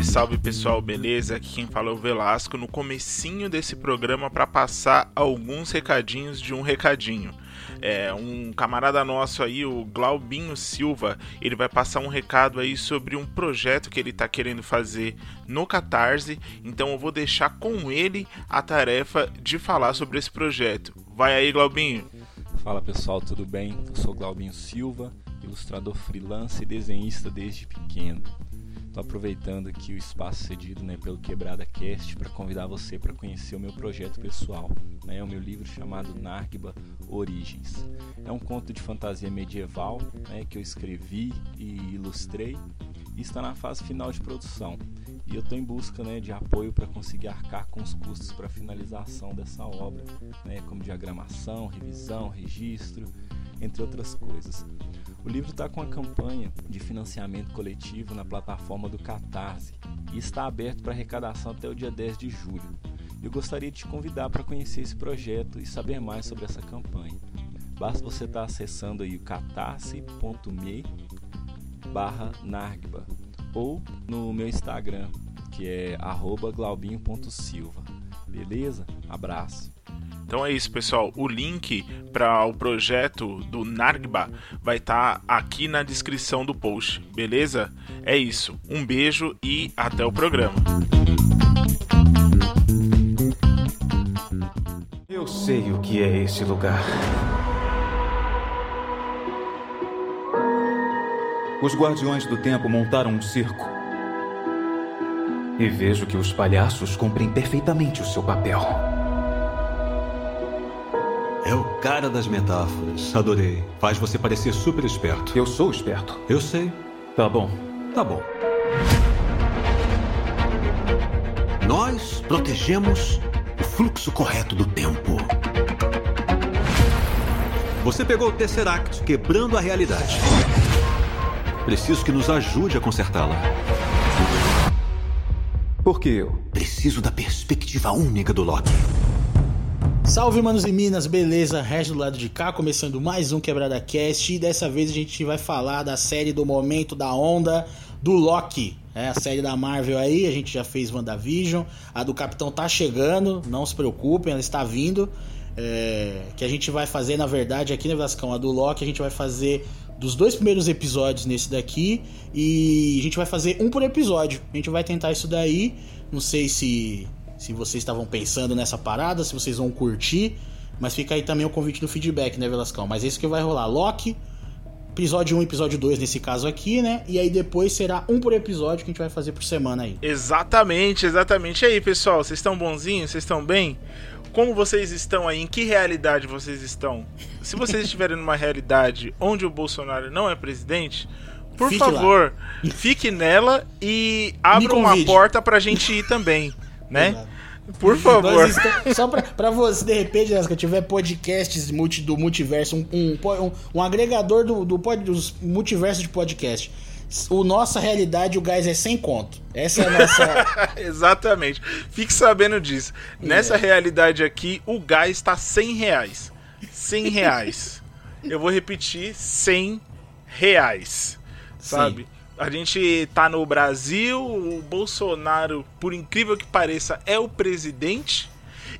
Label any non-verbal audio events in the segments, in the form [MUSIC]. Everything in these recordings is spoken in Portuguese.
Salve, salve pessoal, beleza? Aqui quem fala é o Velasco no comecinho desse programa para passar alguns recadinhos de um recadinho. É, um camarada nosso aí, o Glaubinho Silva, ele vai passar um recado aí sobre um projeto que ele está querendo fazer no Catarse. Então eu vou deixar com ele a tarefa de falar sobre esse projeto. Vai aí, Glaubinho. Fala pessoal, tudo bem? Eu sou Glaubinho Silva, ilustrador freelance e desenhista desde pequeno. Estou aproveitando aqui o espaço cedido né, pelo Quebrada Cast para convidar você para conhecer o meu projeto pessoal. Né, o meu livro chamado Nargba Origens. É um conto de fantasia medieval né, que eu escrevi e ilustrei e está na fase final de produção. E eu estou em busca né, de apoio para conseguir arcar com os custos para a finalização dessa obra, né, como diagramação, revisão, registro, entre outras coisas. O livro está com a campanha de financiamento coletivo na plataforma do Catarse e está aberto para arrecadação até o dia 10 de julho. Eu gostaria de te convidar para conhecer esse projeto e saber mais sobre essa campanha. Basta você estar tá acessando aí o catarse.me barra nargba ou no meu Instagram, que é glaubinho.silva. Beleza? Abraço! Então é isso, pessoal. O link para o projeto do Nargba vai estar tá aqui na descrição do post, beleza? É isso. Um beijo e até o programa. Eu sei o que é esse lugar. Os Guardiões do Tempo montaram um circo. E vejo que os palhaços cumprem perfeitamente o seu papel. É o cara das metáforas. Adorei. Faz você parecer super esperto. Eu sou esperto. Eu sei. Tá bom. Tá bom. Nós protegemos o fluxo correto do tempo. Você pegou o Tesseract quebrando a realidade. Preciso que nos ajude a consertá-la. Por que eu? Preciso da perspectiva única do Loki. Salve, manos e minas, beleza? Regis do lado de cá, começando mais um Quebrada Cast. E dessa vez a gente vai falar da série do momento, da onda, do Loki. É a série da Marvel aí, a gente já fez WandaVision. A do Capitão tá chegando, não se preocupem, ela está vindo. É, que a gente vai fazer, na verdade, aqui, né, Vascão? A do Loki a gente vai fazer dos dois primeiros episódios nesse daqui. E a gente vai fazer um por episódio. A gente vai tentar isso daí. Não sei se se vocês estavam pensando nessa parada, se vocês vão curtir. Mas fica aí também o convite do feedback, né, Velascão? Mas é isso que vai rolar. Loki, episódio 1 episódio 2 nesse caso aqui, né? E aí depois será um por episódio que a gente vai fazer por semana aí. Exatamente, exatamente. E aí, pessoal, vocês estão bonzinhos? Vocês estão bem? Como vocês estão aí? Em que realidade vocês estão? Se vocês estiverem numa realidade onde o Bolsonaro não é presidente, por fique favor, lá. fique nela e abra uma porta pra gente ir também né? Exato. Por favor. Estamos, só pra, pra você, de repente, que tiver podcasts multi, do multiverso, um, um, um agregador do, do, dos multiversos de podcast. O nossa realidade, o gás é sem conto. Essa é a nossa. [LAUGHS] Exatamente. Fique sabendo disso. É. Nessa realidade aqui, o gás está 100 reais. 100 reais. Eu vou repetir: 100 reais. Sabe? Sim. A gente tá no Brasil, o Bolsonaro, por incrível que pareça, é o presidente.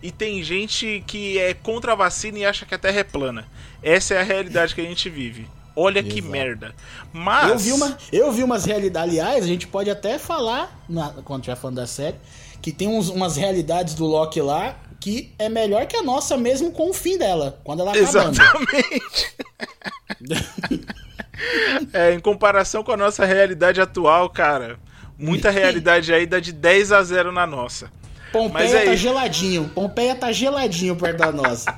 E tem gente que é contra a vacina e acha que a Terra é plana. Essa é a realidade que a gente vive. Olha Exato. que merda. Mas. Eu vi, uma, eu vi umas realidades. Aliás, a gente pode até falar, na, quando estiver falando da série, que tem uns, umas realidades do Loki lá que é melhor que a nossa, mesmo com o fim dela, quando ela acabando. Exatamente. [LAUGHS] [LAUGHS] É, em comparação com a nossa realidade atual, cara, muita [LAUGHS] realidade aí dá de 10 a 0 na nossa. Pompeia aí... tá geladinho. Pompeia tá geladinho perto da nossa.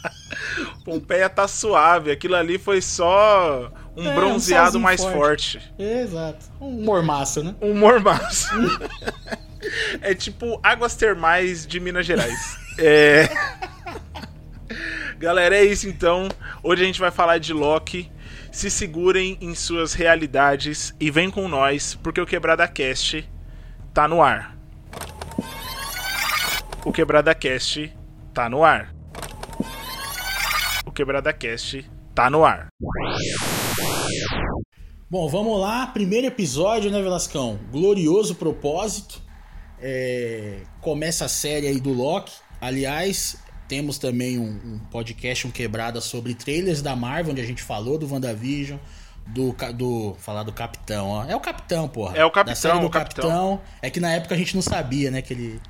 [LAUGHS] Pompeia tá suave. Aquilo ali foi só um é, bronzeado um mais forte. forte. Exato. Um mormaço, né? Um mormaço. é tipo águas termais de Minas Gerais. É. Galera, é isso então. Hoje a gente vai falar de Loki se segurem em suas realidades e vem com nós, porque o Quebrada Cast tá no ar. O Quebrada Cast tá no ar. O Quebrada Cast tá no ar. Bom, vamos lá. Primeiro episódio, né, Velascão? Glorioso propósito. É, Começa a série aí do Loki. Aliás, temos também um, um, podcast, um quebrada sobre trailers da Marvel, onde a gente falou do WandaVision, do. do falar do Capitão, ó. É o Capitão, porra. É o Capitão, da série do o Capitão. Capitão. É que na época a gente não sabia, né, que ele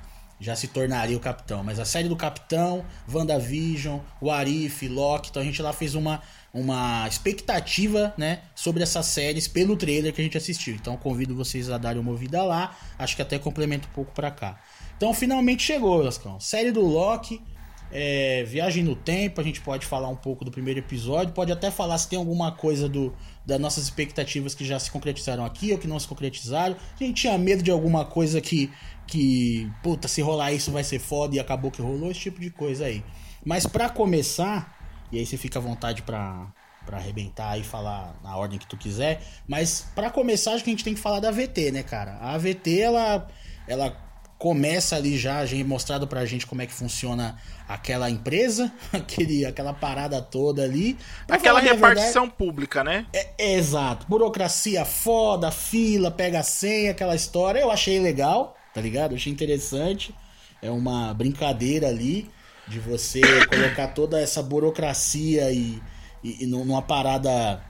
já se tornaria o Capitão. Mas a série do Capitão, WandaVision, o Arif, Loki, então a gente lá fez uma, uma expectativa, né, sobre essas séries pelo trailer que a gente assistiu. Então convido vocês a darem uma ouvida lá, acho que até complementa um pouco para cá. Então finalmente chegou, Lascão. Série do Loki, é, Viagem no Tempo, a gente pode falar um pouco do primeiro episódio, pode até falar se tem alguma coisa do das nossas expectativas que já se concretizaram aqui ou que não se concretizaram. A gente tinha medo de alguma coisa que que, puta, se rolar isso vai ser foda e acabou que rolou, esse tipo de coisa aí. Mas para começar, e aí você fica à vontade pra, pra arrebentar e falar na ordem que tu quiser, mas para começar acho que a gente tem que falar da VT, né, cara? A VT, ela, ela começa ali já, mostrado pra gente como é que funciona aquela empresa, [LAUGHS] aquele, aquela parada toda ali. Aquela repartição verdade, pública, né? É, é, exato. Burocracia foda, fila, pega senha, aquela história. Eu achei legal tá ligado? achei interessante. É uma brincadeira ali de você [COUGHS] colocar toda essa burocracia e, e, e numa parada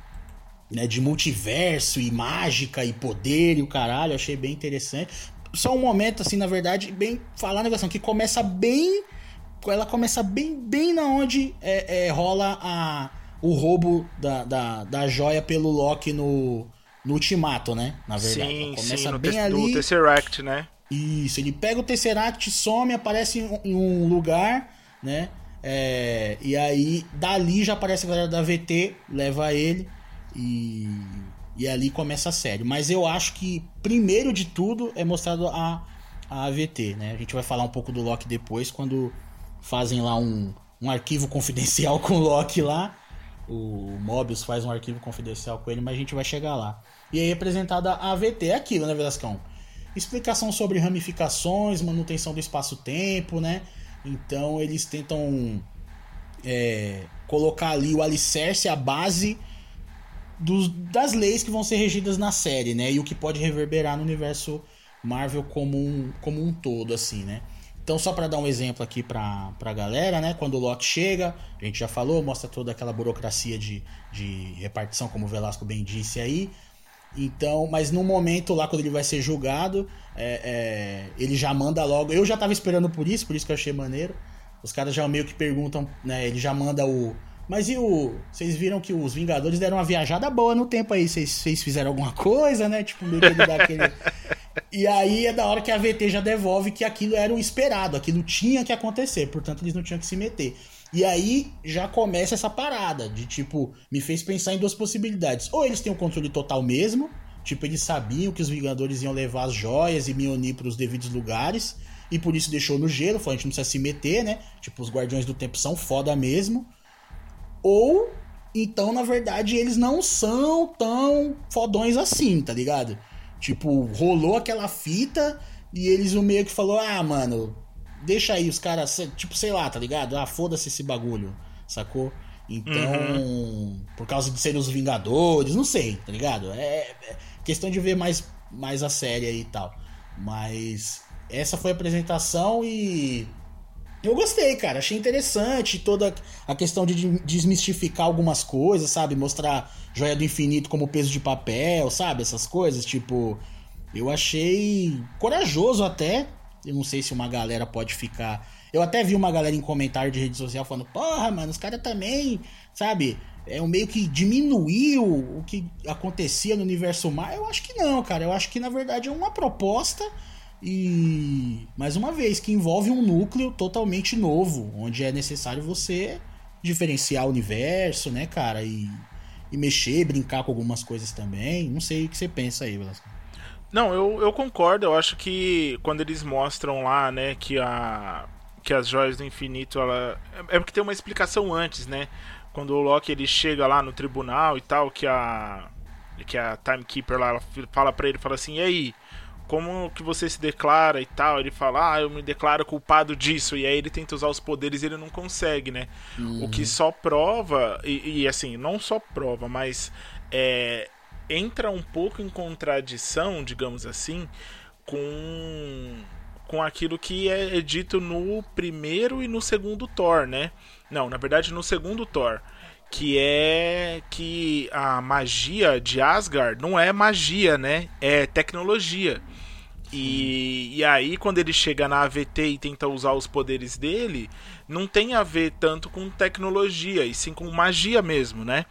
né, de multiverso e mágica e poder e o caralho. Achei bem interessante. Só um momento, assim, na verdade, bem falar a negação, que começa bem. Ela começa bem, bem na onde é, é, rola a, o roubo da, da, da joia pelo Loki no, no Ultimato, né? Na verdade. Sim, começa sim, no bem ali. do Tesseract, né? Isso, ele pega o Tesseract, some, aparece em um lugar, né? É, e aí, dali já aparece a galera da VT, leva ele e, e ali começa a série. Mas eu acho que, primeiro de tudo, é mostrado a, a AVT, né? A gente vai falar um pouco do Loki depois, quando fazem lá um, um arquivo [LAUGHS] confidencial com o Loki lá. O Mobius faz um arquivo confidencial com ele, mas a gente vai chegar lá. E aí, representada a AVT, é aquilo, né, Velascão? explicação sobre ramificações, manutenção do espaço-tempo, né? Então eles tentam é, colocar ali o alicerce, a base dos, das leis que vão ser regidas na série, né? E o que pode reverberar no universo Marvel como um, como um todo, assim, né? Então, só para dar um exemplo aqui pra, pra galera, né? Quando o Loki chega, a gente já falou, mostra toda aquela burocracia de, de repartição, como o Velasco bem disse aí. Então, mas no momento lá, quando ele vai ser julgado, é, é, ele já manda logo. Eu já tava esperando por isso, por isso que eu achei maneiro. Os caras já meio que perguntam, né? Ele já manda o. Mas e o. Vocês viram que os Vingadores deram uma viajada boa no tempo aí. Vocês fizeram alguma coisa, né? Tipo, meio que. E aí é da hora que a VT já devolve que aquilo era o esperado, aquilo tinha que acontecer, portanto eles não tinham que se meter. E aí já começa essa parada de tipo, me fez pensar em duas possibilidades. Ou eles têm o um controle total mesmo, tipo, eles sabiam que os Vingadores iam levar as joias e Mionir para os devidos lugares, e por isso deixou no gelo, falou, a gente não precisa se meter, né? Tipo, os Guardiões do Tempo são foda mesmo. Ou então, na verdade, eles não são tão fodões assim, tá ligado? Tipo, rolou aquela fita e eles o meio que falou: "Ah, mano, deixa aí os caras, tipo, sei lá, tá ligado? Ah, foda-se esse bagulho, sacou? Então, uhum. por causa de serem os Vingadores, não sei, tá ligado? É, é, questão de ver mais, mais a série aí e tal. Mas essa foi a apresentação e eu gostei, cara. Achei interessante toda a questão de desmistificar algumas coisas, sabe? Mostrar Joia do Infinito como peso de papel, sabe? Essas coisas, tipo. Eu achei corajoso até, eu não sei se uma galera pode ficar. Eu até vi uma galera em comentário de rede social falando: porra, mano, os caras também, sabe? É um meio que diminuiu o que acontecia no universo mar. Eu acho que não, cara. Eu acho que na verdade é uma proposta e mais uma vez que envolve um núcleo totalmente novo, onde é necessário você diferenciar o universo, né, cara, e, e mexer, brincar com algumas coisas também. Não sei o que você pensa aí, Velasco. Não, eu, eu concordo. Eu acho que quando eles mostram lá, né, que a que as joias do infinito, ela é, é porque tem uma explicação antes, né? Quando o Loki ele chega lá no tribunal e tal, que a que a timekeeper lá fala para ele, fala assim: "E aí, como que você se declara e tal?" Ele fala: "Ah, eu me declaro culpado disso". E aí ele tenta usar os poderes e ele não consegue, né? Uhum. O que só prova e, e assim, não só prova, mas é, entra um pouco em contradição, digamos assim, com com aquilo que é dito no primeiro e no segundo Thor, né? Não, na verdade no segundo Thor, que é que a magia de Asgard não é magia, né? É tecnologia. E, e aí, quando ele chega na AVT e tenta usar os poderes dele, não tem a ver tanto com tecnologia, e sim com magia mesmo, né?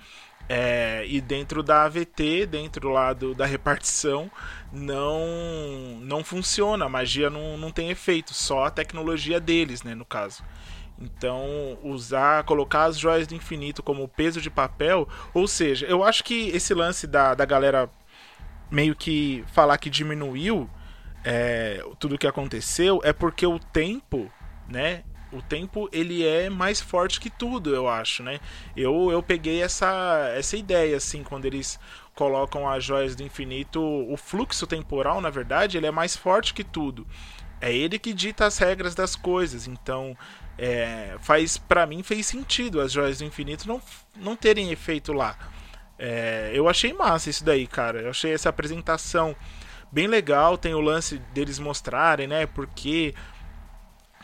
É, e dentro da AVT, dentro lá do, da repartição, não não funciona, a magia não, não tem efeito, só a tecnologia deles, né, no caso. Então, usar, colocar as joias do infinito como peso de papel, ou seja, eu acho que esse lance da, da galera meio que falar que diminuiu é, tudo que aconteceu é porque o tempo, né? O tempo ele é mais forte que tudo, eu acho, né? Eu, eu peguei essa, essa ideia assim quando eles colocam as joias do infinito, o fluxo temporal, na verdade, ele é mais forte que tudo. É ele que dita as regras das coisas. Então, é, faz para mim fez sentido as joias do infinito não, não terem efeito lá. É, eu achei massa isso daí, cara. Eu achei essa apresentação bem legal. Tem o lance deles mostrarem, né? Porque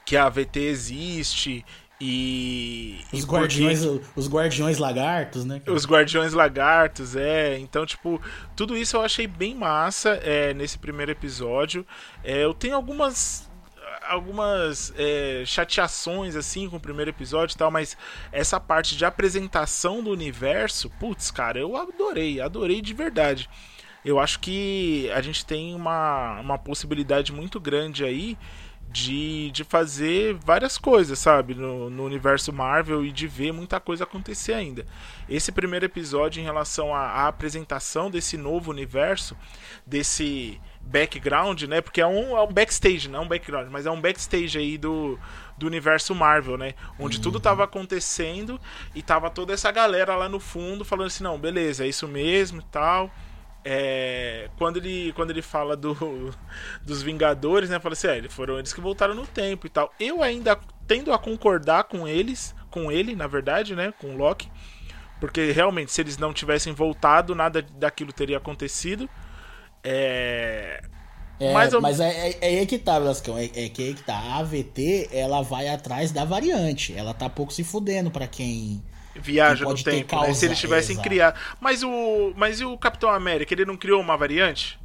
que a AVT existe e. Os e guardiões, porque... os guardiões lagartos, né? Os guardiões lagartos, é. Então, tipo, tudo isso eu achei bem massa é, nesse primeiro episódio. É, eu tenho algumas algumas é, chateações assim com o primeiro episódio e tal, mas essa parte de apresentação do universo, putz, cara, eu adorei, adorei de verdade eu acho que a gente tem uma, uma possibilidade muito grande aí de, de fazer várias coisas, sabe, no, no universo Marvel e de ver muita coisa acontecer ainda. Esse primeiro episódio, em relação à, à apresentação desse novo universo, desse background, né? Porque é um, é um backstage, não é um background, mas é um backstage aí do, do universo Marvel, né? Onde uhum. tudo tava acontecendo e tava toda essa galera lá no fundo falando assim, não, beleza, é isso mesmo e tal. É, quando ele quando ele fala do, dos Vingadores, né, fala assim, é, foram eles que voltaram no tempo e tal. Eu ainda tendo a concordar com eles, com ele, na verdade, né, com o Loki, porque realmente se eles não tivessem voltado, nada daquilo teria acontecido. É, é, mas, eu... mas é, é, é, aí que tá, Velascão. É, é que aí que tá. A AVT, ela vai atrás da variante. Ela tá pouco se fudendo para quem viaja no tempo, né? Se eles tivessem criado. Mas o, mas e o Capitão América, ele não criou uma variante?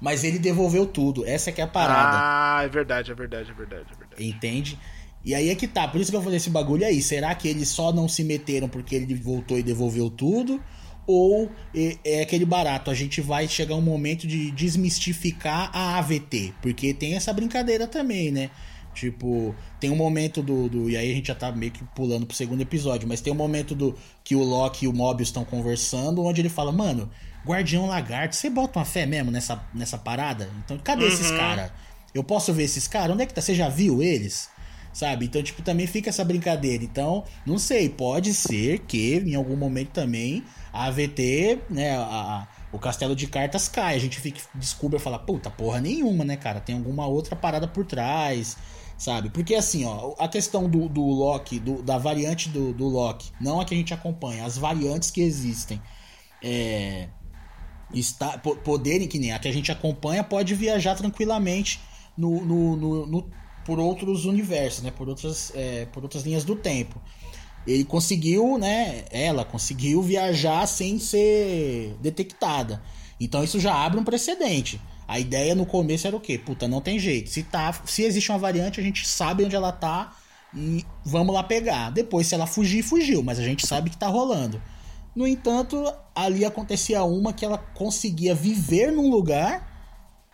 Mas ele devolveu tudo. Essa é que é a parada. Ah, é verdade, é verdade, é verdade, é verdade. Entende? E aí é que tá. Por isso que eu falei esse bagulho aí. Será que eles só não se meteram porque ele voltou e devolveu tudo? Ou é, é aquele barato, a gente vai chegar um momento de desmistificar a AVT, porque tem essa brincadeira também, né? Tipo, tem um momento do, do, E aí a gente já tá meio que pulando pro segundo episódio, mas tem um momento do que o Loki e o Mobius estão conversando, onde ele fala, mano, Guardião Lagarto, você bota uma fé mesmo nessa, nessa parada? Então, cadê uhum. esses caras? Eu posso ver esses caras? Onde é que tá? Você já viu eles? Sabe? Então, tipo, também fica essa brincadeira. Então, não sei, pode ser que em algum momento também a AVT, né, a, o castelo de cartas cai. A gente fica, descobre e fala, puta, porra nenhuma, né, cara? Tem alguma outra parada por trás sabe? Porque assim, ó, a questão do, do Loki, do, da variante do, do Loki, não a que a gente acompanha, as variantes que existem. É, está, poderem, que nem a que a gente acompanha, pode viajar tranquilamente no, no, no, no por outros universos, né? Por outras, é, por outras linhas do tempo. Ele conseguiu, né? Ela conseguiu viajar sem ser detectada. Então isso já abre um precedente. A ideia no começo era o quê? Puta, não tem jeito. Se, tá, se existe uma variante, a gente sabe onde ela tá e vamos lá pegar. Depois, se ela fugir, fugiu, mas a gente sabe que tá rolando. No entanto, ali acontecia uma que ela conseguia viver num lugar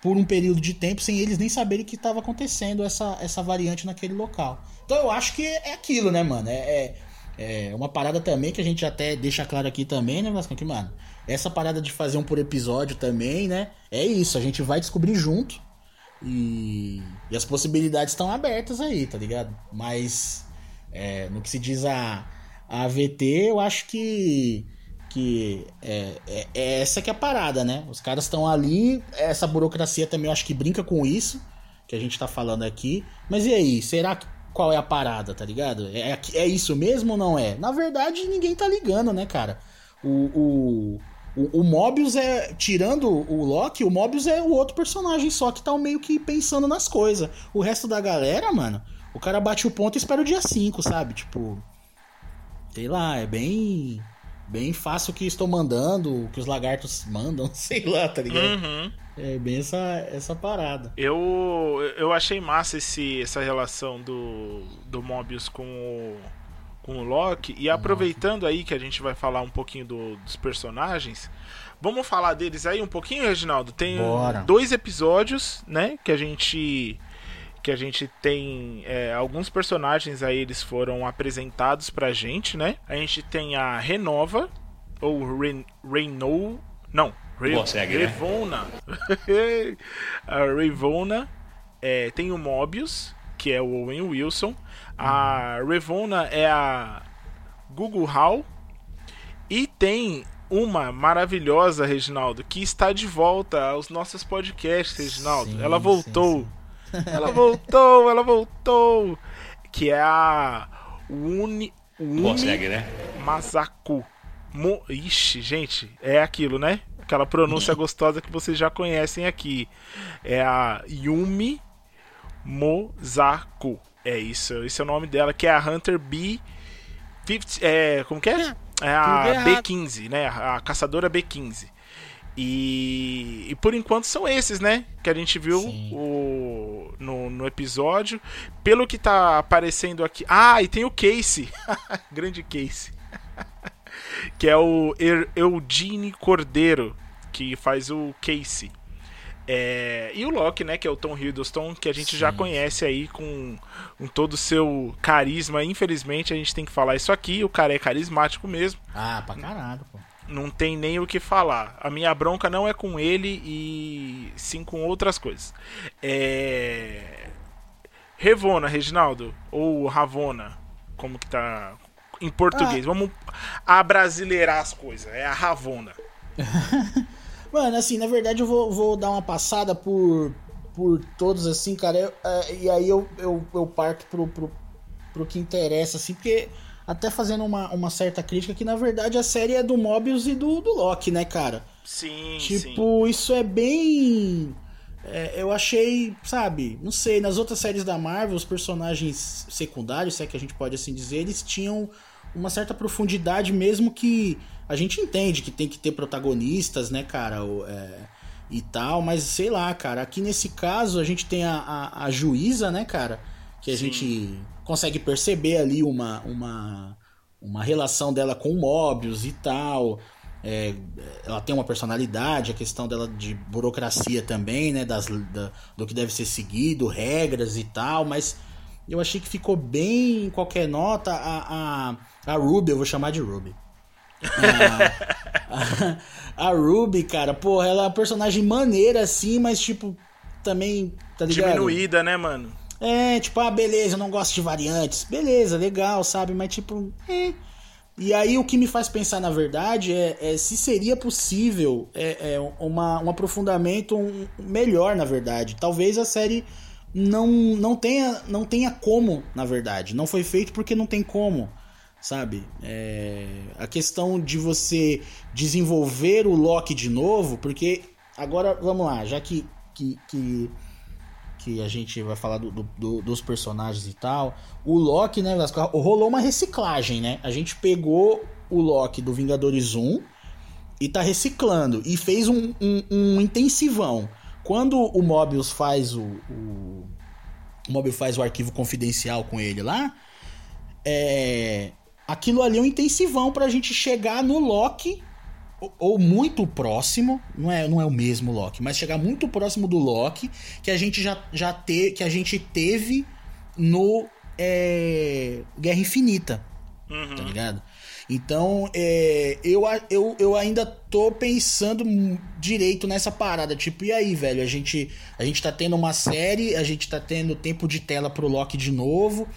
por um período de tempo sem eles nem saberem que estava acontecendo essa, essa variante naquele local. Então eu acho que é aquilo, né, mano? É, é, é uma parada também que a gente até deixa claro aqui também, né, Vasco? Que, mano, essa parada de fazer um por episódio também, né? É isso, a gente vai descobrir junto. E, e as possibilidades estão abertas aí, tá ligado? Mas é, no que se diz a, a AVT, eu acho que que é, é, é, essa que é a parada, né? Os caras estão ali, essa burocracia também eu acho que brinca com isso que a gente tá falando aqui. Mas e aí, será que qual é a parada, tá ligado? É, é isso mesmo ou não é? Na verdade, ninguém tá ligando, né, cara? O, o, O, o Mobius é. Tirando o Loki, o Mobius é o outro personagem só que tá meio que pensando nas coisas. O resto da galera, mano, o cara bate o ponto e espera o dia 5, sabe? Tipo. Sei lá, é bem. Bem fácil o que estou mandando, o que os lagartos [LAUGHS] mandam, sei lá, tá ligado? Uhum. É bem essa, essa parada. Eu, eu achei massa esse, essa relação do, do Mobius com o, com o Loki. E aproveitando aí que a gente vai falar um pouquinho do, dos personagens, vamos falar deles aí um pouquinho, Reginaldo? Tem Bora. dois episódios, né? Que a gente. Que a gente tem é, alguns personagens aí, eles foram apresentados pra gente, né? A gente tem a Renova, ou Ren, Renou. Não, Re, Consegue, né? Revona. [LAUGHS] a Revona. É, tem o Mobius, que é o Owen Wilson. A Revona é a Google Hall. E tem uma maravilhosa, Reginaldo, que está de volta aos nossos podcasts, Reginaldo. Sim, ela sim, voltou. [LAUGHS] Ela voltou, ela voltou. Que é a Uni, Uni Consegue, né? Masaku. Mo... Ixi, gente, é aquilo, né? Aquela pronúncia [LAUGHS] gostosa que vocês já conhecem aqui. É a Yumi Mozaku. É isso, esse é o nome dela, que é a Hunter B. 50, é, como que é? É tudo a errado. B15, né? A caçadora B15. E, e por enquanto são esses, né? Que a gente viu o, no, no episódio. Pelo que tá aparecendo aqui. Ah, e tem o Casey. [LAUGHS] Grande Casey. [LAUGHS] que é o Er- Eugene Cordeiro, que faz o Casey. É, e o Loki, né, que é o Tom Hiddleston, que a gente já Sim. conhece aí com, com todo o seu carisma. Infelizmente, a gente tem que falar isso aqui. O cara é carismático mesmo. Ah, pra caralho, pô. Não tem nem o que falar. A minha bronca não é com ele e sim com outras coisas. É... Revona, Reginaldo, ou Ravona, como que tá em português. Vamos abrasileirar as coisas. É a Ravona. [LAUGHS] Mano, assim, na verdade eu vou, vou dar uma passada por, por todos, assim, cara. eu- é, e aí eu, eu, eu parto pro, pro, pro que interessa, assim, porque até fazendo uma, uma certa crítica que, na verdade, a série é do Mobius e do, do Loki, né, cara? Sim, sim. Tipo, isso é bem. é, eu achei, sabe, não sei, nas outras séries da Marvel, os personagens secundários, se é que a gente pode assim dizer, eles tinham uma certa profundidade, mesmo que a gente entende que tem que ter protagonistas, né, cara, o- é, e tal, mas sei lá, cara, aqui nesse caso a gente tem a, a, a juíza, né, cara, que a Sim. gente consegue perceber ali uma, uma, uma relação dela com o Mobius e tal. É, ela tem uma personalidade, a questão dela de burocracia também, né? Das, da- do que deve ser seguido, regras e tal, mas eu achei que ficou bem em qualquer nota a, a, a Ruby, eu vou chamar de Ruby. A, a, [LAUGHS] a Ruby, cara, porra, ela é uma personagem maneira assim, mas tipo, também, tá ligado? Diminuída, né, mano? É, tipo, ah, beleza, eu não gosto de variantes. Beleza, legal, sabe? Mas tipo, é. E aí o que me faz pensar, na verdade, é, é se seria possível é, é, uma, um aprofundamento um- melhor, na verdade. Talvez a série não, não, tenha, não tenha como, na verdade. Não foi feito porque não tem como, sabe? É, a questão de você desenvolver o Loki de novo, porque agora, vamos lá, já que, que, que que a gente vai falar do- do- do- dos personagens e tal. O Loki, né, Vasco, rolou uma reciclagem, né? A gente pegou o Loki do Vingadores 1 e tá reciclando. E fez um, um- um intensivão. Quando o Mobius faz o, o. O Mobius faz o arquivo confidencial com ele lá. É. Aquilo ali é um intensivão pra gente chegar no Loki ou- ou muito próximo, não é, não é o mesmo Loki, mas chegar muito próximo do Loki que a gente já, já te, que a gente teve no é, Guerra Infinita, tá ligado? Então, é, eu, eu, eu ainda tô pensando direito nessa parada. Tipo, e aí, velho? A gente, a gente tá tendo uma série, a gente tá tendo tempo de tela pro Loki de novo,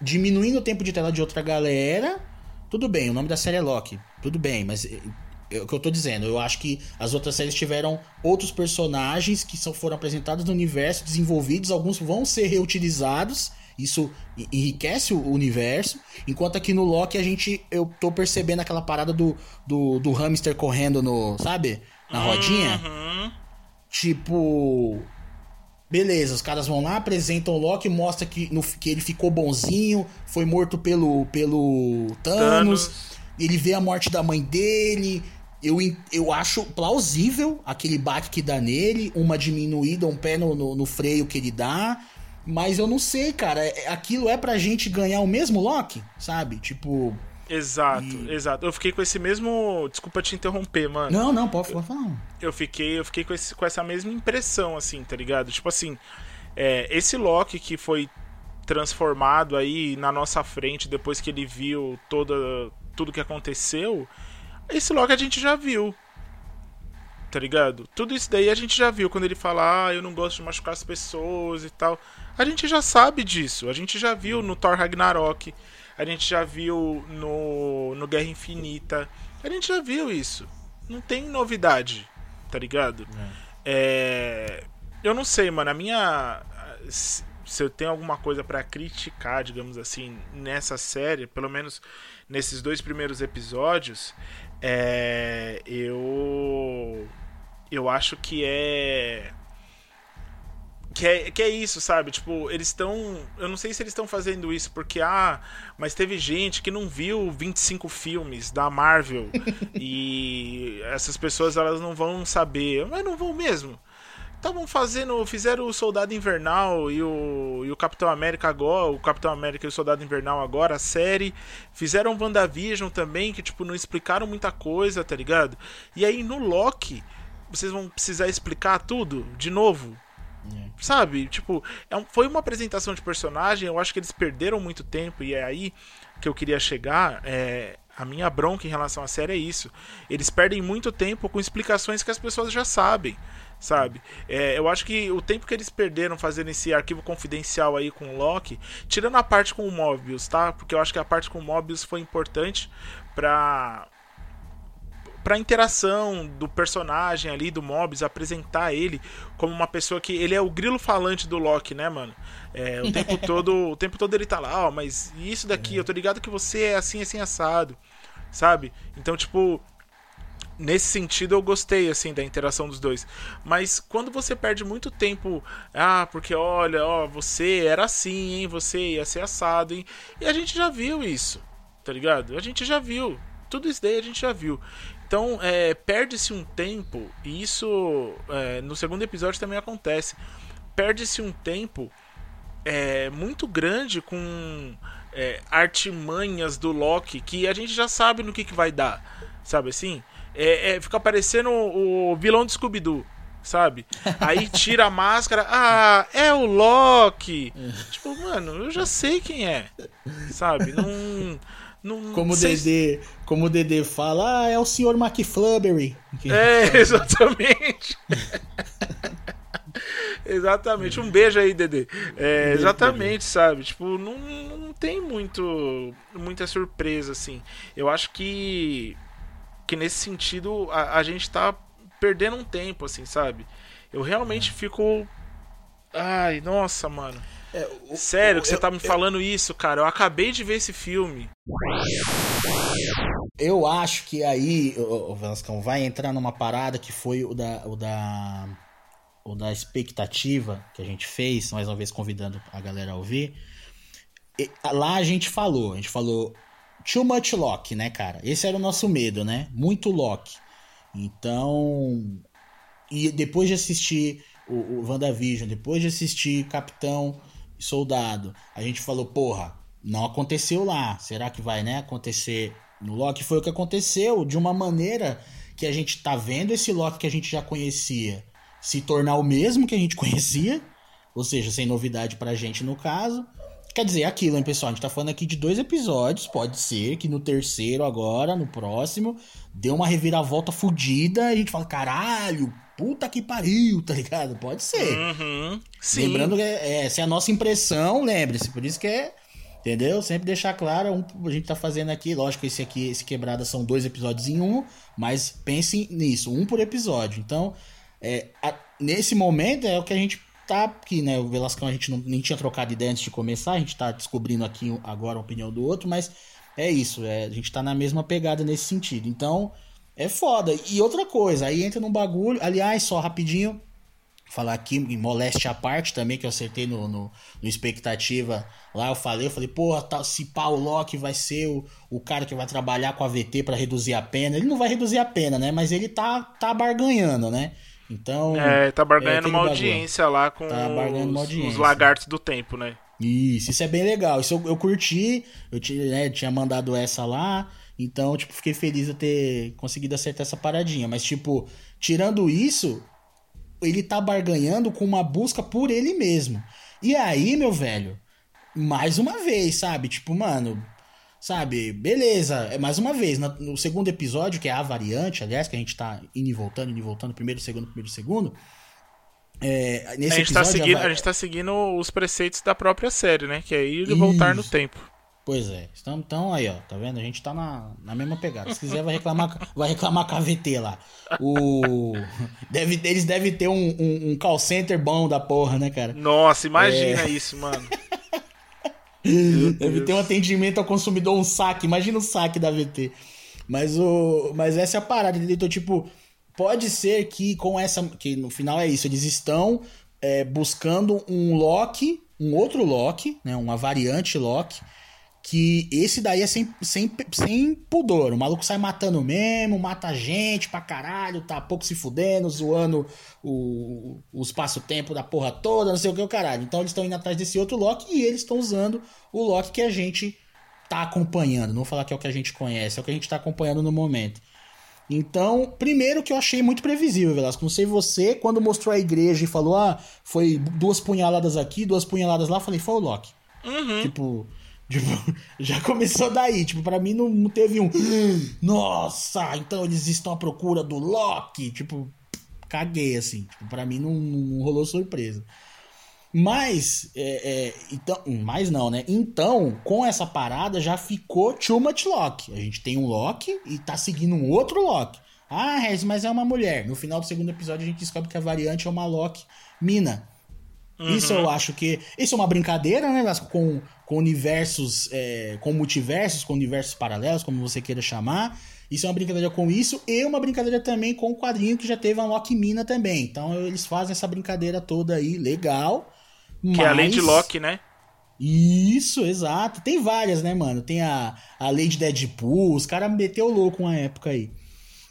diminuindo o tempo de tela de outra galera. Tudo bem, o nome da série é Loki. Tudo bem, mas é, é o que eu tô dizendo. Eu acho que as outras séries tiveram outros personagens que são, foram apresentados no universo, desenvolvidos. Alguns vão ser reutilizados Isso enriquece o universo. Enquanto aqui no Loki a gente. Eu tô percebendo aquela parada do, do, do hamster correndo no. Sabe? Na rodinha. Uhum. Tipo. Beleza, os caras vão lá, apresentam o Loki, mostra que, no, que ele ficou bonzinho, foi morto pelo, pelo Thanos, Thanos. ele vê a morte da mãe dele. Eu, eu acho plausível aquele baque que dá nele, uma diminuída, um pé no, no, no freio que ele dá. Mas eu não sei, cara. é- Aquilo é pra gente ganhar o mesmo Loki, sabe? Tipo. Exato, E- exato. Eu fiquei com esse mesmo. Desculpa te interromper, mano. Não, não, pode, falar. eu fiquei, eu fiquei com, esse- com essa mesma impressão, assim, tá ligado? Tipo assim, é, esse Loki que foi transformado aí na nossa frente depois que ele viu toda, tudo que aconteceu, esse Loki a gente já viu. Tá ligado? Tudo isso daí a gente já viu quando ele fala, ah, eu não gosto de machucar as pessoas e tal. A gente já sabe disso. A gente já viu no Thor Ragnarok. A gente já viu no, no Guerra Infinita. A gente já viu isso. Não tem novidade, tá ligado? É, Eu não sei, mano. A minha. Se eu tenho alguma coisa pra criticar, digamos assim, nessa série, pelo menos nesses dois primeiros episódios, é. Eu. Eu acho que é. Que é, que é isso, sabe? Tipo, eles estão. Eu não sei se eles estão fazendo isso porque, ah, mas teve gente que não viu 25 filmes da Marvel [LAUGHS] e essas pessoas elas não vão saber. Mas não vão mesmo. Estavam fazendo. Fizeram o Soldado Invernal e o, e o Capitão América agora. O Capitão América e o Soldado Invernal agora, a série. Fizeram WandaVision também, que, tipo, não explicaram muita coisa, tá ligado? E aí no Loki, vocês vão precisar explicar tudo de novo. Sabe? Tipo, é um- foi uma apresentação de personagem, eu acho que eles perderam muito tempo, e é aí que eu queria chegar. É, a minha bronca em relação à série é isso. Eles perdem muito tempo com explicações que as pessoas já sabem. Sabe? É, eu acho que o tempo que eles perderam fazendo esse arquivo confidencial aí com o Loki, tirando a parte com o Mobius, tá? Porque eu acho que a parte com o Mobius foi importante pra pra interação do personagem ali, do Mobius, apresentar ele como uma pessoa que. Ele é o grilo falante do Loki, né, mano? É, o tempo [LAUGHS] todo. O tempo todo ele tá lá, ó, mas isso daqui, eu tô ligado que você é assim, assim, assado. Sabe? Então, tipo. Nesse sentido eu gostei assim da interação dos dois. Mas quando você perde muito tempo, ah, porque olha, ó, você era assim, hein, você ia ser assado, hein? E a gente já viu isso, tá ligado? A gente já viu. Tudo isso daí a gente já viu. Então, é, perde-se um tempo, e isso é, no segundo episódio também acontece. Perde-se um tempo é, muito grande com é, artimanhas do Loki que a gente já sabe no que, que vai dar, sabe assim? É, é, fica parecendo o, o vilão de Scooby-Doo, sabe? Aí tira a [LAUGHS] máscara, ah, é o Loki! Tipo, mano, eu já sei quem é, sabe? Não. Não Como o sei- Dedê, como o Dedê fala, ah, é o senhor McFlubbery. É, [LAUGHS] exatamente. [LAUGHS] exatamente. Um beijo aí, Dedê. É, exatamente, sabe? Tipo, não, não tem muito muita surpresa, assim. Eu acho que que nesse sentido a, a gente tá perdendo um tempo, assim, sabe? Eu realmente fico. Ai, nossa, mano. É, o- Sério que você eu- tá me eu- falando isso, cara? Eu acabei de ver esse filme. Eu acho que aí, o, o Velascão, vai entrar numa parada que foi o da, o da o da expectativa que a gente fez, mais uma vez convidando a galera a ouvir. E, lá a gente falou, a gente falou too much lock, né, cara? Esse era o nosso medo, né? Muito lock. Então, e depois de assistir o, o WandaVision, depois de assistir Capitão Soldado, a gente falou, porra, não aconteceu lá. Será que vai, né, acontecer no Loki? Foi o que aconteceu, de uma maneira que a gente tá vendo esse Loki que a gente já conhecia se tornar o mesmo que a gente [LAUGHS] conhecia, ou seja, sem novidade pra gente no caso. Quer dizer, é aquilo, hein, pessoal? A gente tá falando aqui de dois episódios. Pode ser que no terceiro, agora, no próximo, dê uma reviravolta fodida a gente fala, caralho, puta que pariu, tá ligado? Pode ser. Uhum. Sim. Lembrando que é, essa é a nossa impressão, lembre-se. Por isso que é. Entendeu? Sempre deixar claro, um, a gente tá fazendo aqui, lógico, esse aqui, esse quebrada são dois episódios em um, mas pensem nisso, um por episódio. Então, é, a- nesse momento é o que a gente tá aqui, né? O Velascão a gente não, nem tinha trocado ideia antes de começar, a gente tá descobrindo aqui agora a opinião do outro, mas é isso, é, a gente tá na mesma pegada nesse sentido. Então, é foda. E outra coisa, aí entra num bagulho, aliás, só rapidinho, falar aqui, moleste à parte também, que eu acertei no, no, no, expectativa lá, eu falei, eu falei, porra, tá, se o Loki vai ser o, o cara que vai trabalhar com a VT para reduzir a pena. Ele não vai reduzir a pena, né? Mas ele tá, tá barganhando, né? Então. É, tá barganhando é uma audiência lá com tá os, audiência. os, lagartos do tempo, né? Isso, isso é bem legal. Isso eu, eu curti, eu tinha, né, tinha mandado essa lá. Então, tipo, fiquei feliz de ter conseguido acertar essa paradinha. Mas, tipo, tirando isso, ele tá barganhando com uma busca por ele mesmo. E aí, meu velho, mais uma vez, sabe? Tipo, mano, sabe? Beleza, é mais uma vez, no segundo episódio, que é a variante, aliás, que a gente tá indo e voltando, indo e voltando, primeiro, segundo, primeiro, segundo. É, nesse a, gente episódio, tá seguindo, a, a gente tá seguindo os preceitos da própria série, né? Que é ir e voltar no tempo. Pois é. Então, então aí, ó, tá vendo? A gente tá na, na mesma pegada. Se quiser, vai reclamar, [LAUGHS] vai reclamar com a VT lá. O, [LAUGHS] deve, eles devem ter um, um, um, call center bom da porra, né, cara? Nossa, imagina é... isso, mano. [LAUGHS] deve ter um atendimento ao consumidor, um saque. Imagina o saque da VT. Mas, o, mas essa é a parada? Então, tipo, pode ser que com essa. Que no final é isso, eles estão é, buscando um lock, um outro lock, né? Uma variante lock que esse daí é sem, sem, sem pudor. O maluco sai matando mesmo, mata gente pra caralho, tá pouco se fudendo, zoando o, o espaço-tempo da porra toda, não sei o que o caralho. Então eles estão indo atrás desse outro Loki e eles estão usando o Loki que a gente tá acompanhando. Não vou falar que é o que a gente conhece, é o que a gente tá acompanhando no momento. Então, primeiro que eu achei muito previsível, Velasco. Não sei você, quando mostrou a igreja e falou, ah, foi duas punhaladas aqui, duas punhaladas lá, eu falei, foi o Loki. Uhum. Tipo, Tipo, [LAUGHS] já começou daí. Tipo, pra mim não, não teve um. Nossa, então eles estão à procura do Loki. Tipo, caguei, assim. Tipo, pra mim não, não rolou surpresa. Mas, é, é, então, mas não, né? Então, com essa parada já ficou too much Loki. A gente tem um Loki e tá seguindo um outro Loki. Ah, Rez, mas é uma mulher. No final do segundo episódio a gente descobre que a variante é uma Loki mina. Uhum. Isso eu acho que. Isso é uma brincadeira, né? Com, com universos. É, com multiversos, com universos paralelos, como você queira chamar. Isso é uma brincadeira com isso e uma brincadeira também com o quadrinho que já teve a Loki Mina também. Então eles fazem essa brincadeira toda aí, legal. Que mas... é a Lady Loki, né? Isso, exato. Tem várias, né, mano? Tem a, a Lady Deadpool, os caras meteu louco uma época aí.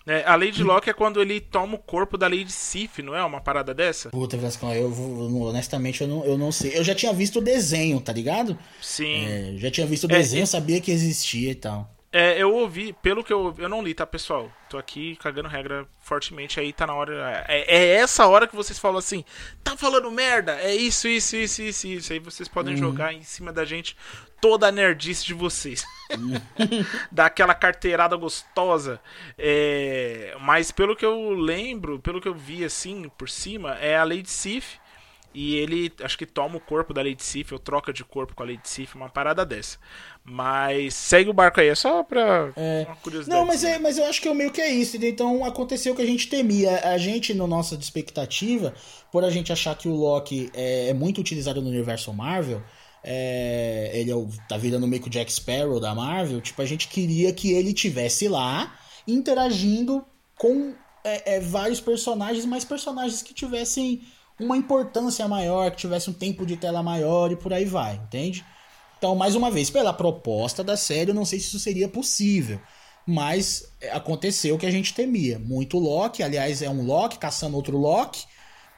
É, a Lady Locke é quando ele toma o corpo da Lady Sif, não é? Uma parada dessa? Puta, Vascão, eu vou, honestamente eu não, eu não sei. Eu já tinha visto o desenho, tá ligado? Sim. É, já tinha visto o desenho, é, sabia que existia e tal. É, eu ouvi, pelo que eu eu não li, tá, pessoal? Tô aqui cagando regra fortemente, aí tá na hora. É, é essa hora que vocês falam assim, tá falando merda, é isso, isso, isso, isso, isso. Aí vocês podem uhum. jogar em cima da gente toda a nerdice de vocês. [LAUGHS] Dá aquela carteirada gostosa. É, mas pelo que eu lembro, pelo que eu vi assim por cima, é a Lady Sif e ele, acho que toma o corpo da Lady Sif, ou troca de corpo com a Lady Sif, uma parada dessa. Mas segue o barco aí, é só pra é. uma curiosidade. Não, mas, é, mas eu acho que é meio que é isso. Então aconteceu o que a gente temia. A gente, no nossa expectativa, por a gente achar que o Loki é, é muito utilizado no universo Marvel, é, ele é o, tá virando meio que o Jack Sparrow da Marvel, tipo, a gente queria que ele tivesse lá interagindo com é, é vários personagens, mas personagens que tivessem uma importância maior, que tivesse um tempo de tela maior e por aí vai, entende? Então, mais uma vez, pela proposta da série, eu não sei se isso seria possível. Mas aconteceu o que a gente temia. Muito Loki, aliás, é um Loki caçando outro Loki.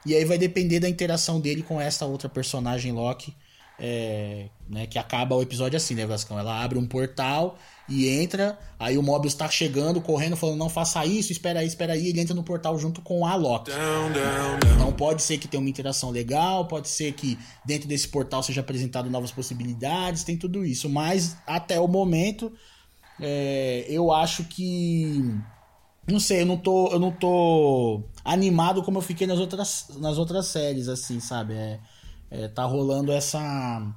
E aí vai depender da interação dele com essa outra personagem Loki é, né, que acaba o episódio assim, né, Vascão? Ela abre um portal e entra, aí o Mobius tá chegando, correndo, falando, não faça isso, espera aí, espera aí, ele entra no portal junto com a Loki. Down, down, down. Então pode ser que tenha uma interação legal, pode ser que dentro desse portal seja apresentado novas possibilidades, tem tudo isso, mas até o momento é, eu acho que não sei, eu não tô eu não tô animado como eu fiquei nas outras nas outras séries assim, sabe? É, é, tá rolando essa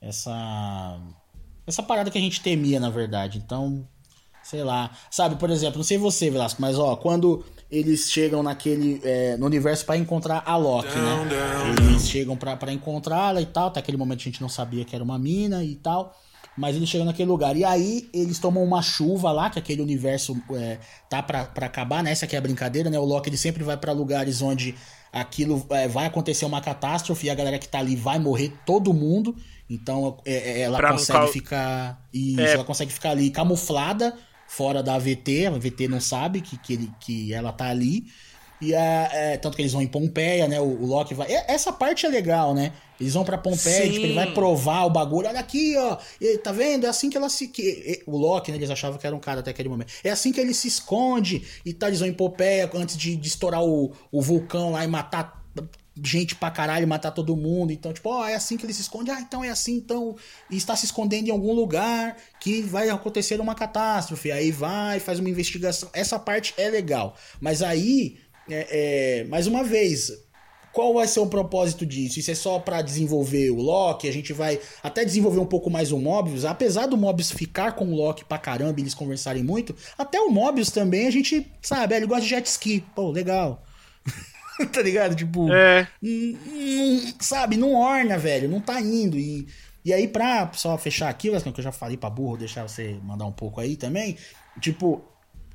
essa essa parada que a gente temia na verdade então sei lá sabe por exemplo não sei você Velasco mas ó quando eles chegam naquele. é, no universo pra encontrar a Loki, né? Eles chegam pra encontrá-la e tal. Até aquele momento a gente não sabia que era uma mina e tal. Mas eles chegam naquele lugar. E aí eles tomam uma chuva lá, que aquele universo é, tá pra, pra acabar, né? Essa aqui é a brincadeira, né? O Loki ele sempre vai pra lugares onde aquilo é, vai acontecer uma catástrofe e a galera que tá ali vai morrer todo mundo. Então é, é, ela Pra consegue cau- ficar. Isso, É. ela consegue ficar ali camuflada fora da AVT. A AVT não sabe que, que, ele- que ela tá ali. E é, é, tanto que eles vão em Pompeia, né? O, o Loki vai. é- Essa parte é legal, né? Eles vão pra Pompeia, Sim. tipo, ele vai provar o bagulho. Olha aqui, ó. E, tá vendo? É assim que ela se. Que, e- o Loki, né? Eles achavam que era um cara até aquele momento. É assim que ele se esconde. E tá, eles vão em Pompeia antes de, de estourar o, o vulcão lá e matar gente pra caralho, matar todo mundo. Então, tipo, ó, é assim que ele se esconde. Ah, então é assim, então. E está se escondendo em algum lugar que vai acontecer uma catástrofe. Aí vai, faz uma investigação. Essa parte é legal. Mas aí, é, é, mais uma vez, qual vai ser o propósito disso? Isso é só pra desenvolver o Loki? A gente vai até desenvolver um pouco mais o Mobius. Apesar do Mobius ficar com o Loki pra caramba e eles conversarem muito, até o Mobius também a gente, sabe, ele gosta de jet ski. Pô, legal. [LAUGHS] tá ligado? Tipo, É. sabe, não orna, velho, não tá indo. E, e aí, pra só fechar aqui, que eu já falei pra burro, deixar você mandar um pouco aí também. Tipo,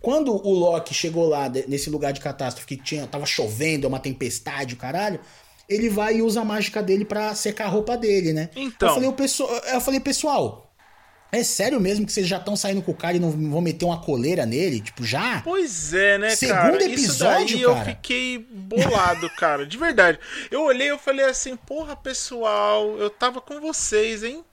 quando o Loki chegou lá, nesse lugar de catástrofe que tinha, tava chovendo, é uma tempestade, o caralho. Ele vai e usa a mágica dele pra secar a roupa dele, né? Então. Eu falei, o pessoal, eu falei, pessoal, é sério mesmo que vocês já estão saindo com o cara e não vão meter uma coleira nele? Tipo, já? Pois é, né, Segundo cara? Isso episódio, daí eu cara. fiquei bolado, cara. De verdade. Eu olhei e falei assim, porra, pessoal, eu tava com vocês, hein?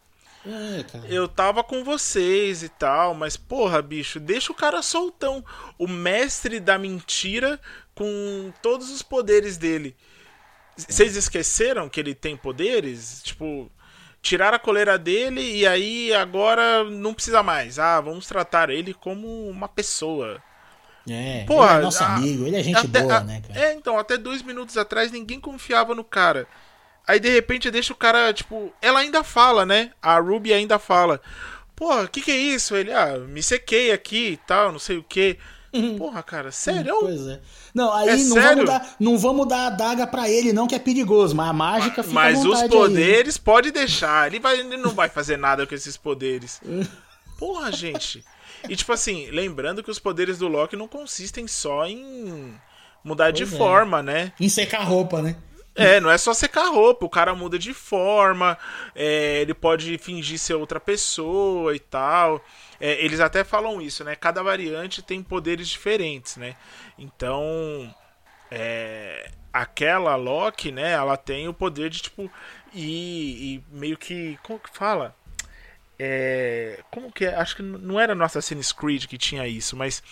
É. Eu tava com vocês e tal, mas porra, bicho, deixa o cara soltão. O mestre da mentira com todos os poderes dele. Vocês esqueceram que ele tem poderes? Tipo, tiraram a coleira dele e aí agora não precisa mais. Ah, vamos tratar ele como uma pessoa. É, Porra, ele é nosso a- amigo, ele é gente Até- boa, a- né, cara? É, então, até dois minutos atrás ninguém confiava no cara. Aí de repente deixa o cara, tipo. Ela ainda fala, né? A Ruby ainda fala. Porra, o que, que é isso? Ele, ah, me sequei aqui e tal, não sei o que. Porra, cara, sério? Pois é. Não, aí É não, sério? vamos dar, não vamos dar a daga pra ele, não, que é perigoso, mas a mágica fica Mas os vontade aí. poderes pode deixar. Ele, vai, ele não vai fazer nada com esses poderes. [LAUGHS] Porra, gente. E tipo assim, lembrando que os poderes do Loki não consistem só em mudar de Pois é. forma, né? Em secar a roupa, né? É, não é só secar roupa, o cara muda de forma, é, ele pode fingir ser outra pessoa e tal. É, eles até falam isso, né? Cada variante tem poderes diferentes, né? Então, é, aquela Loki, né? Ela tem o poder de, tipo, ir, ir meio que. Como que fala? É, como que é? Acho que não era no Assassin's Creed que tinha isso, mas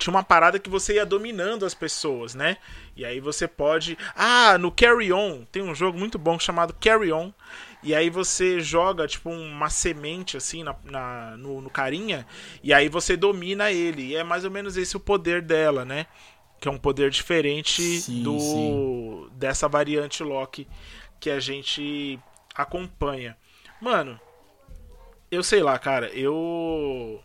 tinha uma parada que você ia dominando as pessoas, né? E aí você pode. Ah, no Carry On tem um jogo muito bom chamado Carry On. E aí você joga, tipo, uma semente assim na, na- no, no carinha. E aí você domina ele. E é mais ou menos esse o poder dela, né? Que é um poder diferente Sim, do sim. dessa variante Loki que a gente acompanha. Mano, eu sei lá, cara, eu.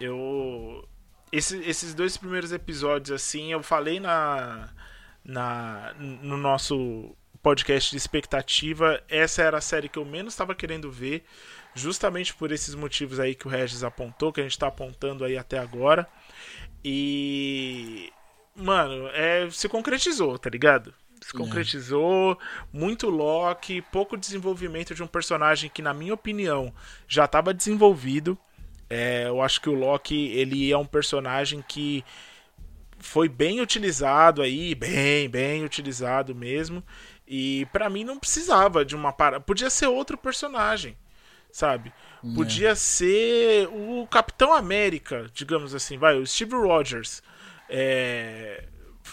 Eu. Esse- esses dois primeiros episódios, assim, eu falei na. na no nosso podcast de expectativa. Essa era a série que eu menos estava querendo ver. Justamente por esses motivos aí que o Regis apontou, que a gente tá apontando aí até agora. E. Mano, é, se concretizou, tá ligado? Se concretizou, muito Loki, pouco desenvolvimento de um personagem que, na minha opinião, já estava desenvolvido. É, eu acho que o Loki ele é um personagem que foi bem utilizado aí, bem, bem utilizado mesmo. E pra mim não precisava de uma parada. Podia ser outro personagem, sabe? Podia ser o Capitão América, digamos assim, vai, o Steve Rogers é,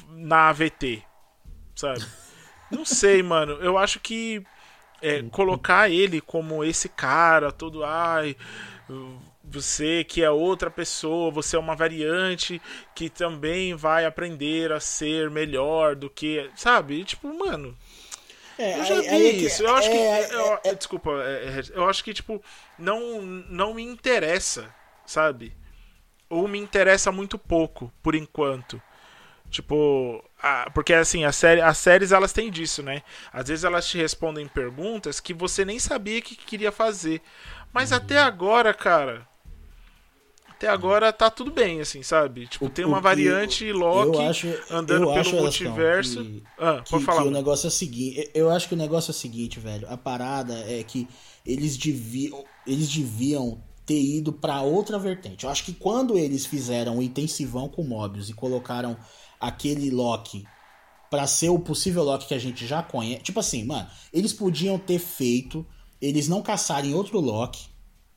na AVT, sabe? Não sei, mano. Eu acho que é, colocar ele como esse cara, todo ai, você que é outra pessoa, você é uma variante que também vai aprender a ser melhor do que, sabe? Tipo, mano, É, eu já aí- vi aí é que- isso. Eu acho que. é, eu- é- desculpa, é, é, eu acho que, tipo, não, não me interessa, sabe? Ou me interessa muito pouco, por enquanto. Tipo, a- porque assim, a série, as séries elas têm disso, né? Às vezes elas te respondem perguntas que você nem sabia que queria fazer. Mas Uhum. até agora, cara. Até agora tá tudo bem, assim, sabe? Tipo, O- tem uma variante eu- Loki eu acho- andando eu pelo acho, multiverso. que- Ah, que, pode falar. que o negócio é o seguinte, eu acho que o negócio é o seguinte, velho. A parada é que eles deviam, eles deviam ter ido pra outra vertente. Eu acho que quando eles fizeram o intensivão com Mobius e colocaram aquele Loki pra ser o possível Loki que a gente já conhece, tipo assim, mano, eles podiam ter feito eles não caçarem outro Loki,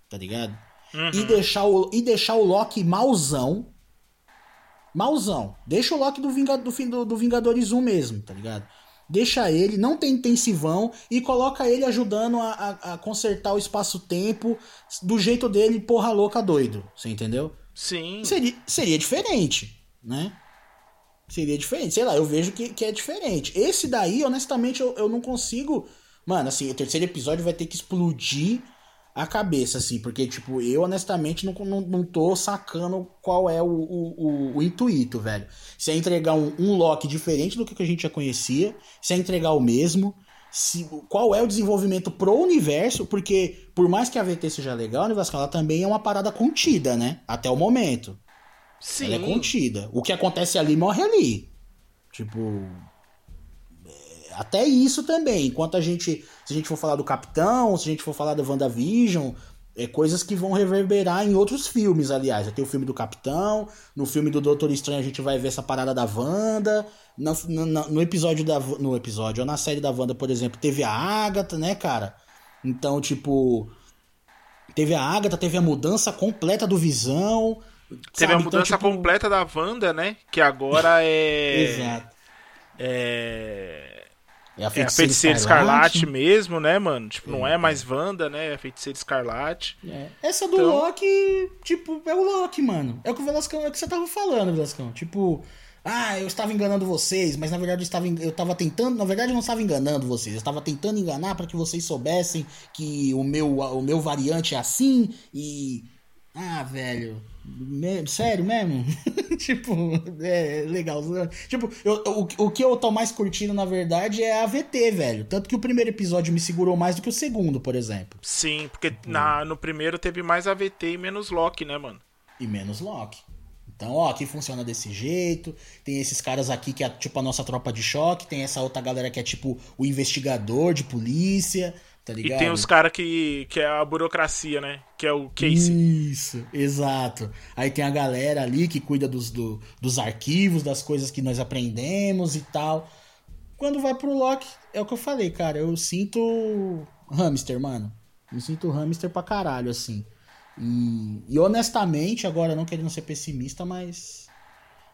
tá ligado? Uhum. E deixar o e deixar o Loki mauzão Mauzão. Deixa o Loki do, Vinga, do, do, do Vingadores 1 mesmo, tá ligado? Deixa ele, não tem intensivão e coloca ele ajudando a, a, a consertar o espaço-tempo do jeito dele, porra louca doido. Você entendeu? Sim. Seria, seria diferente, né? Seria diferente. Sei lá, eu vejo que, que é diferente. Esse daí, honestamente, eu, eu não consigo. Mano, assim, o terceiro episódio vai ter que explodir a cabeça, assim, porque, tipo, eu honestamente não, não, não tô sacando qual é o, o, o, intuito, velho. Se é entregar um, um Loki diferente do que a gente já conhecia, se é entregar o mesmo, se, qual é o desenvolvimento pro universo, porque por mais que a VT seja legal, né, Vasco, ela também é uma parada contida, né? Até o momento. Sim. Ela é contida. O que acontece ali morre ali. Tipo. Até isso também. Enquanto a gente. Se a gente for falar do Capitão, se a gente for falar da WandaVision, é coisas que vão reverberar em outros filmes, aliás. Ter o filme do Capitão, no filme do Doutor Estranho a gente vai ver essa parada da Wanda. No, no, no episódio da. No episódio, ou na série da Wanda, por exemplo, teve a Agatha, né, cara? Então, tipo. Teve a Agatha, teve a mudança completa do Visão. Teve sabe? a Então, mudança tipo, completa da Wanda, né? Que agora é. [LAUGHS] Exato. É. É a É a feiticeira, feiticeira escarlate, mesmo, né, mano? Tipo, não é mais Wanda, né? É a feiticeira escarlate. É. Essa do Então- Loki, tipo, é o Loki, mano. É o que o Velascão, é o que você tava falando, Velascão. Tipo, ah, eu estava enganando vocês, mas na verdade eu estava, eu estava tentando, na verdade eu não estava enganando vocês, eu estava tentando enganar para que vocês soubessem que o meu, o meu variante é assim e ah, velho, me- sério mesmo? [LAUGHS] tipo, é legal. Tipo, eu- o, o que eu tô mais curtindo, na verdade, é a VT, velho. Tanto que o primeiro episódio me segurou mais do que o segundo, por exemplo. Sim, porque na, no primeiro teve mais AVT e menos Loki, né, mano? e menos Loki. Então, ó, aqui funciona desse jeito. Tem esses caras aqui que é tipo a nossa tropa de choque. Tem essa outra galera que é tipo o investigador de polícia, tá E ligado? tem os caras que, que é a burocracia, né? Que é o Casey. Isso, exato. Aí tem a galera ali que cuida dos, do- dos arquivos, das coisas que nós aprendemos e tal. Quando vai pro Loki, é o que eu falei, cara. Eu sinto hamster, mano. Me sinto hamster pra caralho, assim. E, e honestamente, agora não querendo ser pessimista, mas.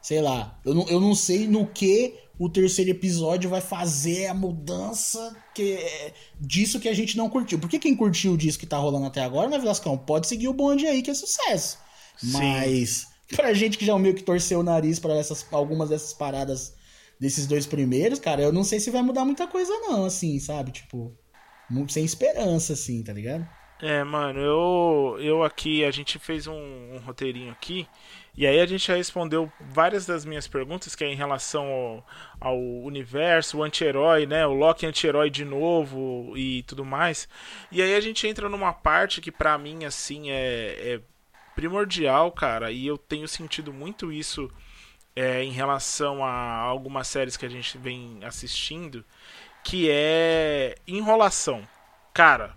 Sei lá. Eu não, eu não sei no que o terceiro episódio vai fazer a mudança que é disso que a gente não curtiu. Porque quem curtiu disso que tá rolando até agora, né, Velascão? Pode seguir o bonde aí, que é sucesso. Sim. Mas, pra gente que já meio que torceu o nariz pra essas, algumas dessas paradas desses dois primeiros, cara, eu não sei se vai mudar muita coisa, não, assim, sabe? Tipo, muito sem esperança, assim, tá ligado? É, mano, eu, eu aqui, a gente fez um, um roteirinho aqui, e aí a gente já respondeu várias das minhas perguntas, que é em relação ao, ao universo, o anti-herói, né? O Loki anti-herói de novo e tudo mais. E aí a gente entra numa parte que pra mim, assim, é, é primordial, cara, e eu tenho sentido muito isso é, em relação a algumas séries que a gente vem assistindo, que é enrolação. Cara,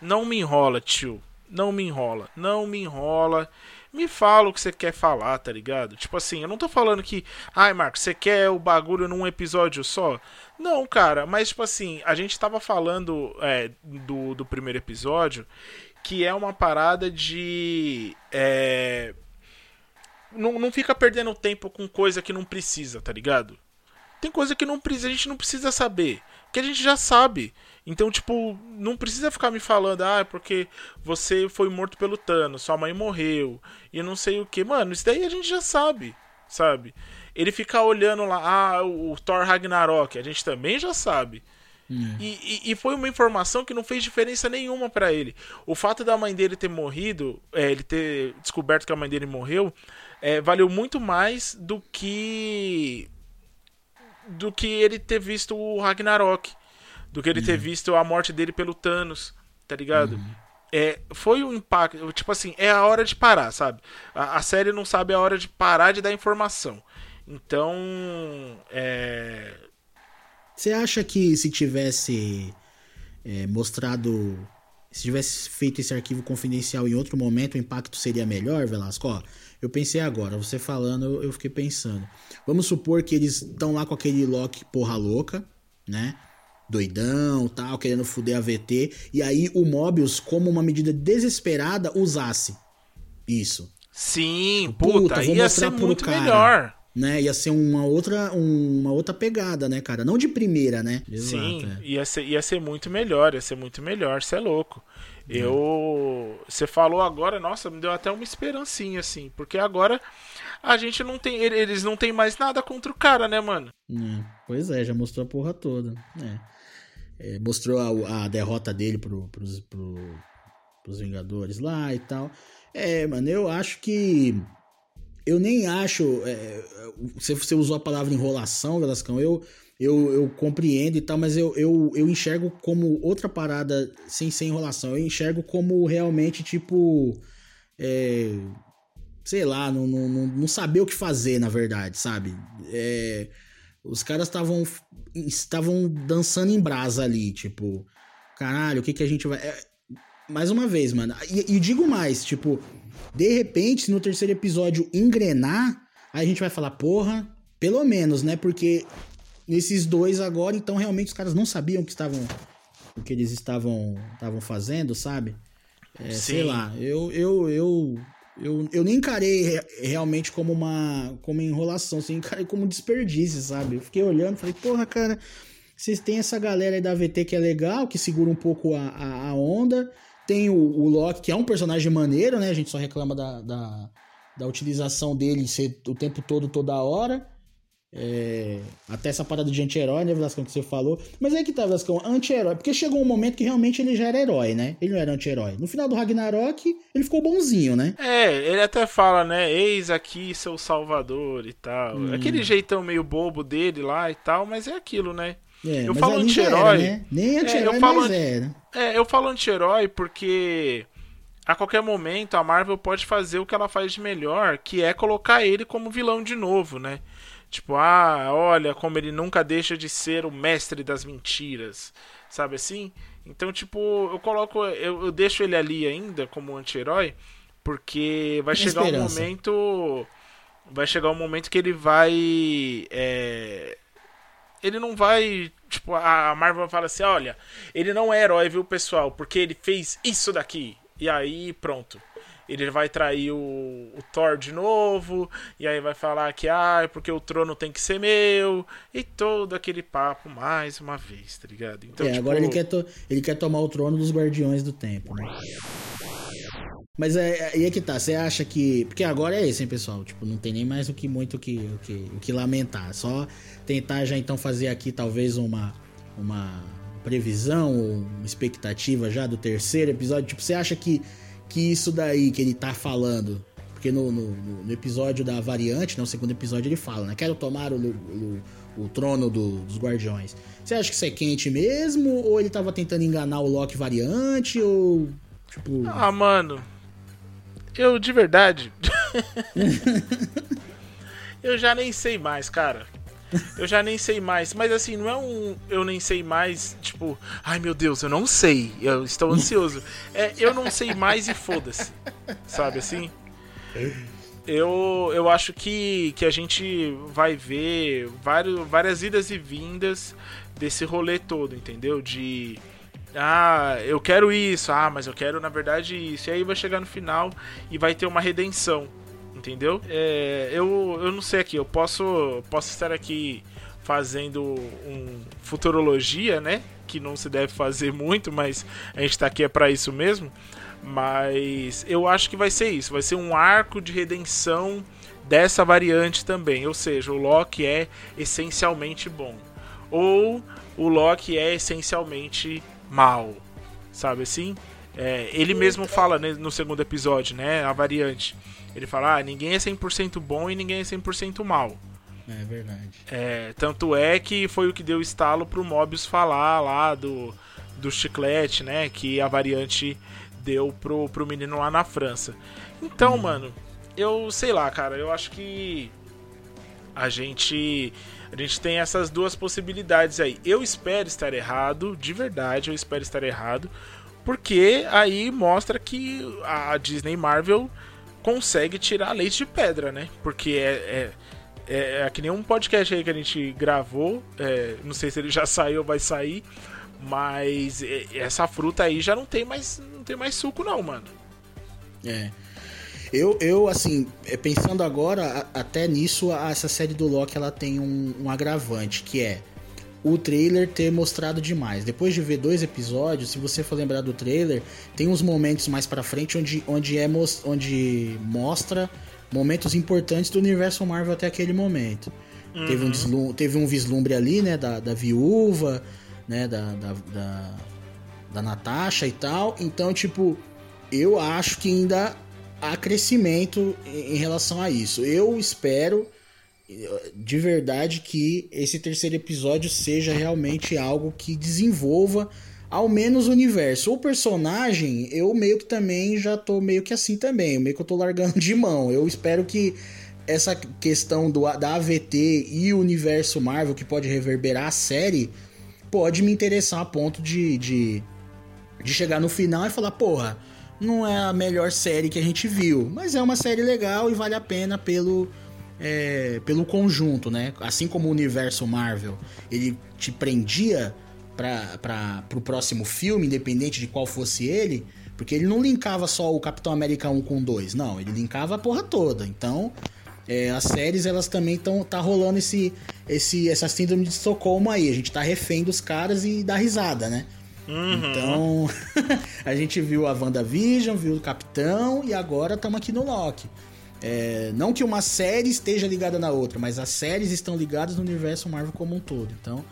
não me enrola, tio. Não me enrola. Não me enrola. Me fala o que você quer falar, tá ligado? Tipo assim, eu não tô falando que. Ai, Marcos, você quer o bagulho num episódio só? Não, cara, mas tipo assim, a gente tava falando é, do, do primeiro episódio que é uma parada de. É, não, não fica perdendo tempo com coisa que não precisa, tá ligado? Tem coisa que não precisa, a gente não precisa saber. Que a gente já sabe. Então, tipo, não precisa ficar me falando, ah, é porque você foi morto pelo Thanos, sua mãe morreu, e não sei o que. Mano, isso daí a gente já sabe, sabe? Ele ficar olhando lá, ah, o Thor Ragnarok, a gente também já sabe. E, e, e foi uma informação que não fez diferença nenhuma pra ele. O fato da mãe dele ter morrido, é, ele ter descoberto que a mãe dele morreu, é, valeu muito mais do que do que ele ter visto o Ragnarok, do que ele ter visto a morte dele pelo Thanos, tá ligado? É, foi um impacto, tipo assim, é a hora de parar, sabe? A, a série não sabe a hora de parar de dar informação. Então, é, Você acha que se tivesse é, mostrado. Se tivesse feito esse arquivo confidencial em outro momento, o impacto seria melhor, Velasco? Ó, eu pensei agora, você falando, eu- eu fiquei pensando. Vamos supor que eles estão lá com aquele Loki porra louca, né? Doidão, tal, querendo fuder a VT. E aí o Mobius, como uma medida desesperada, usasse isso. sim, Puta, puta, vou ia ser muito cara. melhor. Né? Ia ser uma outra, um- uma outra pegada, né, cara? Não de primeira, né? Sim, Exato, é. ia, ser, ia ser muito melhor, ia ser muito melhor, você é louco. Eu. Você falou agora, nossa, me deu até uma esperancinha, assim, porque agora a gente não tem. ele- Eles não tem mais nada contra o cara, né, mano? É, pois é, já mostrou a porra toda. É. É, mostrou a, a derrota dele pro, pros, pro, pros Vingadores lá e tal. É, mano, eu acho que. Eu nem acho. é, você, você usou a palavra enrolação, Velascão. Eu, eu, eu compreendo e tal, mas eu, eu, eu enxergo como outra parada sem ser enrolação. Eu enxergo como realmente, tipo. é, sei lá, não, não, não, não saber o que fazer, na verdade, sabe? É, os caras estavam estavam dançando em brasa ali, tipo, caralho, o que que a gente vai. é, mais uma vez, mano. E, e digo mais, tipo, de repente, se no terceiro episódio engrenar, aí a gente vai falar, porra, pelo menos, né? Porque nesses dois agora, então realmente os caras não sabiam o que estavam. O que eles estavam estavam fazendo, sabe? É, sei lá, eu, eu, eu, eu, eu nem encarei re- realmente como uma como enrolação, assim, encarei como um desperdício, sabe? Eu fiquei olhando falei, porra, cara, vocês têm essa galera aí da VT que é legal, que segura um pouco a, a, a onda. Tem o, o Loki, que é um personagem maneiro, né? A gente só reclama da, da, da utilização dele ser o tempo todo, toda hora. É, até essa parada de anti-herói, né, Velascão, que você falou. Mas é que tá, Velascão, anti-herói. Porque chegou um momento que realmente ele já era herói, né? Ele não era anti-herói. No final do Ragnarok, ele ficou bonzinho, né? É, ele até fala, né? Eis aqui seu salvador e tal. Hum. Aquele jeitão meio bobo dele lá e tal, mas é aquilo, né? É, Eu falo anti-herói. né? Nem É, anti-herói, eu falo mas anti- era. É, eu falo anti-herói porque a qualquer momento a Marvel pode fazer o que ela faz de melhor, que é colocar ele como vilão de novo, né? Tipo, ah, olha como ele nunca deixa de ser o mestre das mentiras, sabe assim? Então, tipo, eu coloco, eu, eu deixo ele ali ainda como anti-herói, porque vai chegar um esperança. momento, vai chegar um momento que ele vai, é, ele não vai. Tipo, a Marvel fala assim: olha, ele não é herói, viu, pessoal? Porque ele fez isso daqui. E aí, pronto. Ele vai trair o, o Thor de novo. E aí vai falar que, ah, é porque o trono tem que ser meu. E todo aquele papo mais uma vez, tá ligado? Então, é, tipo, agora ele quer, to- ele quer tomar o trono dos Guardiões do Tempo, né? Mas é, aí é que tá, você acha que. Porque agora é isso, hein, pessoal? Tipo, não tem nem mais o que muito o que, o que, o que lamentar. Só tentar já então fazer aqui talvez uma, uma previsão ou uma expectativa já do terceiro episódio. Tipo, você acha que, que isso daí que ele tá falando. Porque no, no, no- episódio da variante, no segundo episódio, ele fala, né? Quero tomar o, o, o trono do- dos guardiões. Você acha que isso é quente mesmo? Ou ele tava tentando enganar o Loki variante? Ou. Tipo. Ah, mano. Eu, de verdade. [LAUGHS] eu já nem sei mais, cara. Eu já nem sei mais. Mas assim, não é um eu nem sei mais, tipo, ai meu Deus, eu não sei. Eu estou ansioso. É, eu não sei mais e foda-se. Sabe assim? Eu, eu acho que, que a gente vai ver vários, várias idas e vindas desse rolê todo, entendeu? De. Ah, eu quero isso, ah, mas eu quero na verdade isso. E aí vai chegar no final e vai ter uma redenção, entendeu? É, eu, eu não sei aqui, eu posso, posso estar aqui fazendo um futurologia, né? Que não se deve fazer muito, mas a gente tá aqui é pra isso mesmo. Mas eu acho que vai ser isso, vai ser um arco de redenção dessa variante também. Ou seja, o Loki é essencialmente bom. Ou o Loki é essencialmente mal. Sabe assim? É, ele mesmo fala né, no segundo episódio, né? A variante. Ele fala, ah, ninguém é 100% bom e ninguém é 100% mal. É verdade. É, tanto é que foi o que deu estalo pro Mobius falar lá do, do chiclete, né? Que a variante deu pro, pro menino lá na França. Então, hum. mano, eu sei lá, cara, eu acho que a gente a gente tem essas duas possibilidades aí. Eu espero estar errado, de verdade, eu espero estar errado, porque aí mostra que a Disney Marvel consegue tirar leite de pedra, né? Porque é, é, é, é que nem um podcast aí que a gente gravou, é, não sei se ele já [LAUGHS] saiu ou vai sair, mas é, essa fruta aí já não tem mais, não tem mais suco não, mano. É. Eu, eu assim, é, pensando agora, até nisso, essa série do Loki ela tem um, um agravante, que é o trailer ter mostrado demais. Depois de ver dois episódios, se você for lembrar do trailer, tem uns momentos mais para frente onde, onde, é, onde mostra momentos importantes do universo Marvel até aquele momento. Uhum. Teve, um deslumbre, teve um vislumbre ali, né, da, da viúva, né, da, da, da, da Natasha e tal. Então, tipo, eu acho que ainda há crescimento em relação a isso. Eu espero de verdade que esse terceiro episódio seja realmente algo que desenvolva ao menos o universo. O personagem, eu meio que também já tô meio que assim também, meio que eu tô largando de mão. Eu espero que essa questão do, da AVT e o universo Marvel que pode reverberar a série pode me interessar a ponto de, de, de chegar no final e falar, porra, não é a melhor série que a gente viu, mas é uma série legal e vale a pena pelo, é, pelo conjunto, né? Assim como o universo Marvel, ele te prendia para o próximo filme, independente de qual fosse ele, porque ele não linkava só o Capitão América 1 com 2, não, ele linkava a porra toda. Então, é, as séries elas também estão tá rolando esse, esse essa síndrome de Estocolmo aí, a gente tá refém dos caras e dá risada, né? Uhum. Então, [LAUGHS] a gente viu a WandaVision, viu o Capitão e agora estamos aqui no Loki. É, não que uma série esteja ligada na outra, mas as séries estão ligadas no universo Marvel como um todo. Então,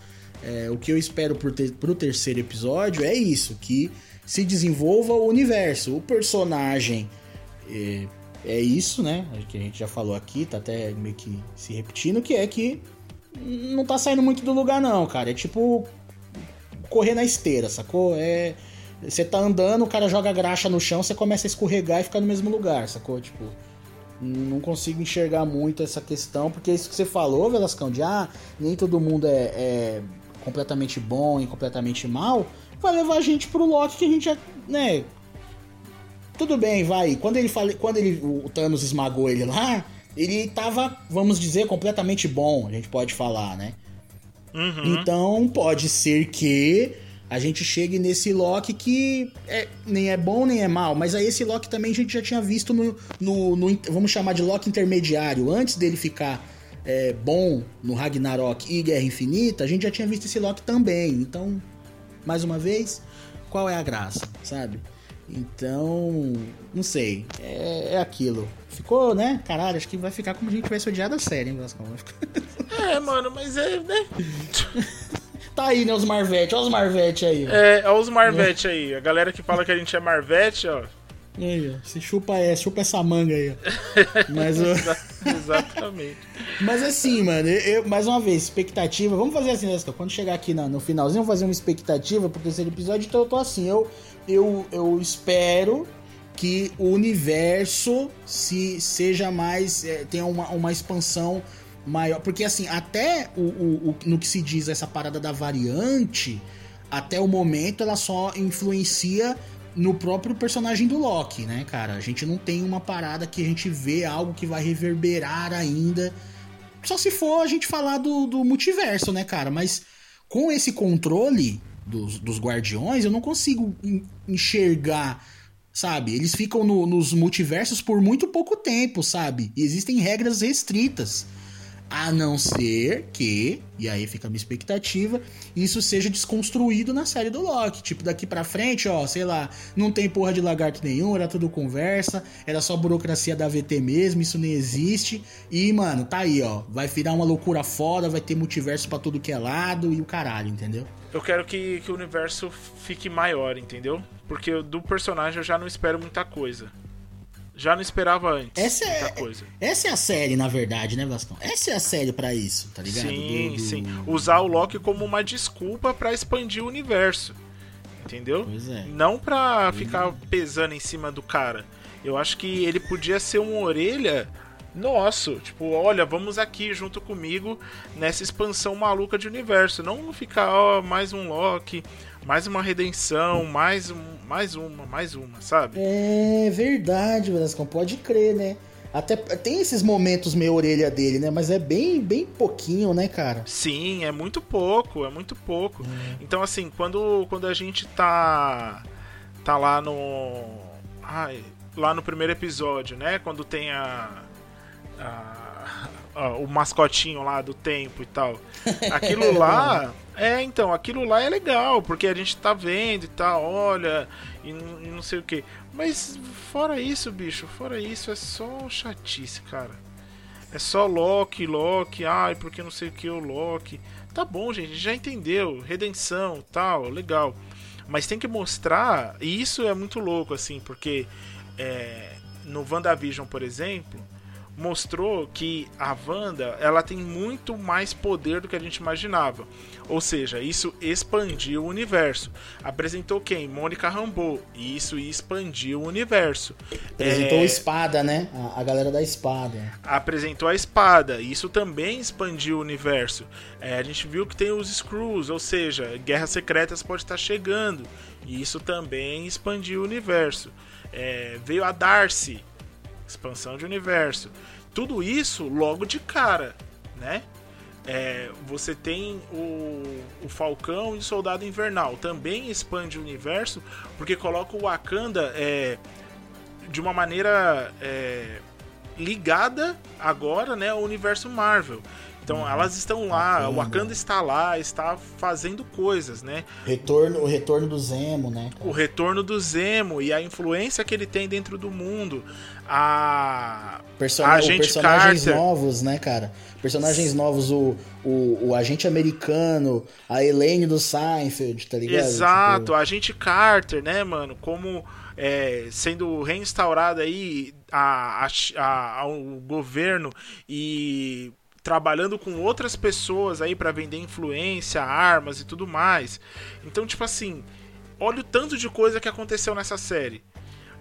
é, o que eu espero pro, ter, pro terceiro episódio é isso, que se desenvolva o universo. O personagem é, é isso, né? Que a gente já falou aqui, tá até meio que se repetindo, que é que não tá saindo muito do lugar não, cara. É tipo correr na esteira, sacou? É. Você tá andando, o cara joga graxa no chão, você começa a escorregar e fica no mesmo lugar, sacou? Tipo. Não consigo enxergar muito essa questão, porque isso que você falou, Velascão, de ah, nem todo mundo é, é completamente bom e completamente mal, vai levar a gente pro Loki que a gente já, né? Tudo bem, vai. Quando ele fala, quando ele o Thanos esmagou ele lá, ele tava, vamos dizer, completamente bom, a gente pode falar, né? Uhum. Então pode ser que a gente chegue nesse Loki que é, nem é bom nem é mal, mas aí esse Loki também a gente já tinha visto no, no, no vamos chamar de Loki intermediário, antes dele ficar é, bom no Ragnarok e Guerra Infinita, a gente já tinha visto esse Loki também. Então, mais uma vez, qual é a graça, sabe? Então, não sei. É, é, aquilo. Ficou, né? Caralho, acho que vai ficar como a gente tivesse odiado a série, hein, Vascão? É, mano, mas é, né? [LAUGHS] tá aí, né, os Marvete. Olha os Marvete aí. Ó. É, olha os Marvete aí. A galera que fala que a gente é Marvete, ó. Aí, ó. Você chupa, é, chupa essa manga aí, ó. [LAUGHS] Mas, Exatamente. Mas assim, mano, eu, mais uma vez, expectativa. Vamos fazer assim, né, quando chegar aqui no, no finalzinho, vamos fazer uma expectativa pro terceiro episódio. Então eu tô assim, eu, eu, eu espero que o universo se seja mais. É, tenha uma, uma expansão maior. Porque assim, até o, o, o, no que se diz essa parada da variante, até o momento ela só influencia no próprio personagem do Loki, né, cara? A gente não tem uma parada que a gente vê algo que vai reverberar ainda. Só se for a gente falar do, do multiverso, né, cara? Mas com esse controle dos, dos guardiões, eu não consigo enxergar sabe? Eles ficam no, nos multiversos por muito pouco tempo, sabe? E existem regras restritas. A não ser que, e aí fica a minha expectativa, isso seja desconstruído na série do Loki. Tipo, daqui pra frente, ó, sei lá, não tem porra de lagarto nenhum, era tudo conversa, era só burocracia da VT mesmo, isso nem existe. E, mano, tá aí, ó. Vai virar uma loucura foda, vai ter multiverso para tudo que é lado e o caralho, entendeu? Eu quero que, que o universo fique maior, entendeu? Porque do personagem eu já não espero muita coisa. Já não esperava antes Essa é, coisa. essa é a série, na verdade, né, Vascão? Essa é a série pra isso, tá ligado? Sim, Do- do- sim. Usar o Loki como uma desculpa pra expandir o universo. Entendeu? Pois é. Não pra ficar pesando em cima do cara. Eu acho que ele podia ser uma orelha nosso. Tipo, olha, vamos aqui junto comigo nessa expansão maluca de universo. Não ficar, ó, mais um Loki, mais uma redenção, mais, um, mais uma, mais uma, sabe? É verdade, Vascão, pode crer, né? Até tem esses momentos meio orelha dele, né? Mas é bem, bem pouquinho, né, cara? Sim, é muito pouco, é muito pouco. Então, assim, quando, quando a gente tá. tá lá no. Ai, lá no primeiro episódio, né? Quando tem a. a- o mascotinho lá do tempo e tal. Aquilo lá. [LAUGHS] É, então, aquilo lá é legal, porque a gente tá vendo e tal, olha, e, e não sei o que. Mas fora isso, bicho, fora isso, é só chatice, cara. É só Loki, Loki, ai, porque não sei o que o Loki. Tá bom, gente, já entendeu. Redenção, tal, legal. Mas tem que mostrar, e isso é muito louco, assim, porque é, no WandaVision, por exemplo, mostrou que a Wanda ela tem muito mais poder do que a gente imaginava. Ou seja, isso expandiu o universo. Apresentou quem? Mônica Rambeau. E isso expandiu o universo. Apresentou É, espada, né? A, a galera da espada. apresentou a espada. Isso também expandiu o universo. É, a gente viu que tem os Screws, ou seja, guerras secretas pode estar chegando. E isso também expandiu o universo. É, veio a Darcy, expansão de universo. Tudo isso logo de cara, né? É, você tem o, o Falcão e o Soldado Invernal. Também expande o universo, porque coloca o Wakanda é, de uma maneira é, ligada agora né, ao universo Marvel. Então elas estão lá, o Wakanda. Wakanda está lá, está fazendo coisas, né? Retorno, o retorno do Zemo, né? cara? O retorno do Zemo e a influência que ele tem dentro do mundo. A, o personagens Carter. novos, né, cara? Personagens novos, o, o, o agente americano, a Elaine do Seinfeld, tá ligado? Exato, Tipo, a agente Carter, né, mano? Como é, sendo reinstaurada aí a, a, a- ao governo e trabalhando com outras pessoas aí pra vender influência, armas e tudo mais. Então, tipo assim, olha o tanto de coisa que aconteceu nessa série.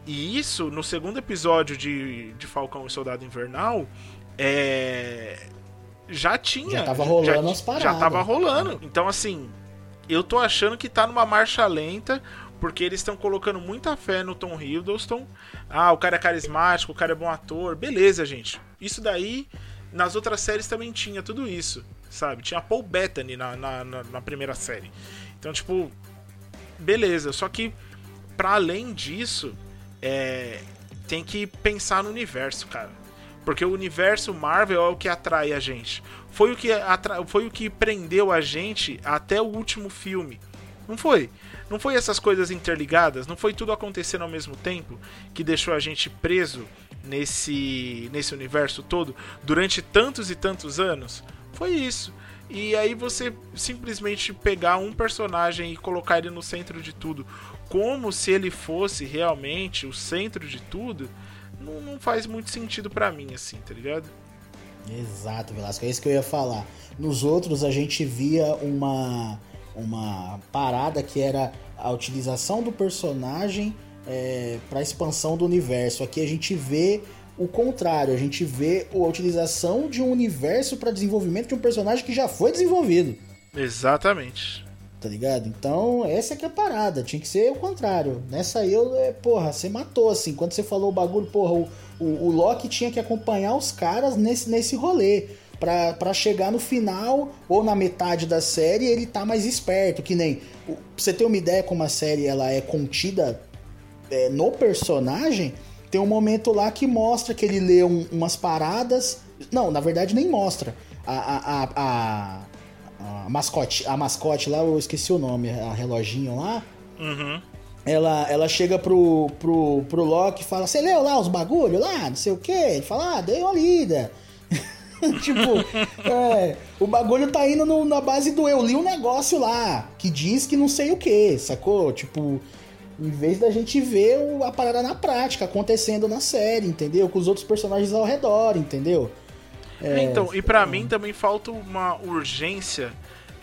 E isso, no segundo episódio de, de Falcão e Soldado Invernal, é, já tinha. Já tava rolando as Já paradas. tava rolando. Então, assim, eu tô achando que tá numa marcha lenta, porque eles estão colocando muita fé no Tom Hiddleston. Ah, o cara é carismático, o cara é bom ator. Beleza, gente. Isso daí, nas outras séries também tinha tudo isso, sabe? Tinha Paul Bettany na, na, na- na primeira série. Então, tipo, beleza. Só que, para além disso, é, tem que pensar no universo, cara. Porque o universo Marvel é o que atrai a gente. Foi o que, atra... foi o que prendeu a gente até o último filme. Não foi? Não foi essas coisas interligadas? Não foi tudo acontecendo ao mesmo tempo que deixou a gente preso nesse, nesse universo todo durante tantos e tantos anos? Foi isso. E aí você simplesmente pegar um personagem e colocar ele no centro de tudo, como se ele fosse realmente o centro de tudo, não, não faz muito sentido pra mim, assim, tá ligado? Exato, Velasco, é isso que eu ia falar. Nos outros a gente via uma, uma parada que era a utilização do personagem é, para expansão do universo. Aqui a gente vê o contrário, a gente vê a utilização de um universo para desenvolvimento de um personagem que já foi desenvolvido. Exatamente. Tá ligado? Então, essa que é a parada. Tinha que ser o contrário. Nessa aí, eu, é, porra, você matou, assim. Quando você falou o bagulho, porra, o, o, o Loki tinha que acompanhar os caras nesse, nesse rolê. Pra, pra chegar no final ou na metade da série ele tá mais esperto. Que nem. Pra você ter uma ideia como a série ela é contida é, no personagem, tem um momento lá que mostra que ele lê um- umas paradas. Não, na verdade nem mostra. A, a, a, a, mascote, a mascote lá, eu esqueci o nome, a reloginho lá. Uhum. Ela, ela chega pro, pro, pro Loki e fala: Você leu lá os bagulho lá? Não sei o que. Ele fala: Ah, dei uma lida. [LAUGHS] tipo, é, o bagulho tá indo no- na base do eu li um negócio lá que diz que não sei o que, sacou? Tipo, Em vez da gente ver a parada na prática, acontecendo na série, entendeu? Com os outros personagens ao redor, entendeu? É, então, e pra mim também falta uma urgência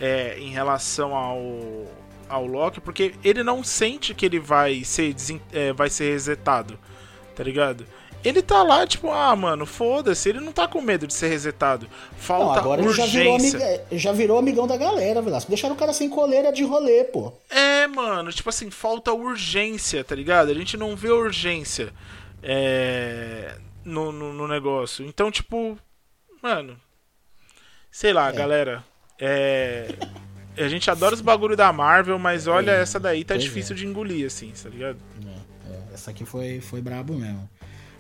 é, em relação ao, ao Loki, porque ele não sente que ele vai ser, é, vai ser resetado, tá ligado? Ele tá lá, tipo, ah, mano, foda-se, ele não tá com medo de ser resetado. Não, Falta agora ele já virou, urgência. amiga- já virou amigão da galera, Velasco. Deixaram o cara sem coleira de rolê, pô. É, mano, tipo assim, falta urgência, tá ligado? A gente não vê urgência é, no, no, no negócio. Então, tipo, mano, sei lá, galera. É, a gente adora os bagulho da Marvel, mas olha, essa daí tá difícil de engolir, assim, tá ligado? É, é, essa aqui foi, foi brabo mesmo.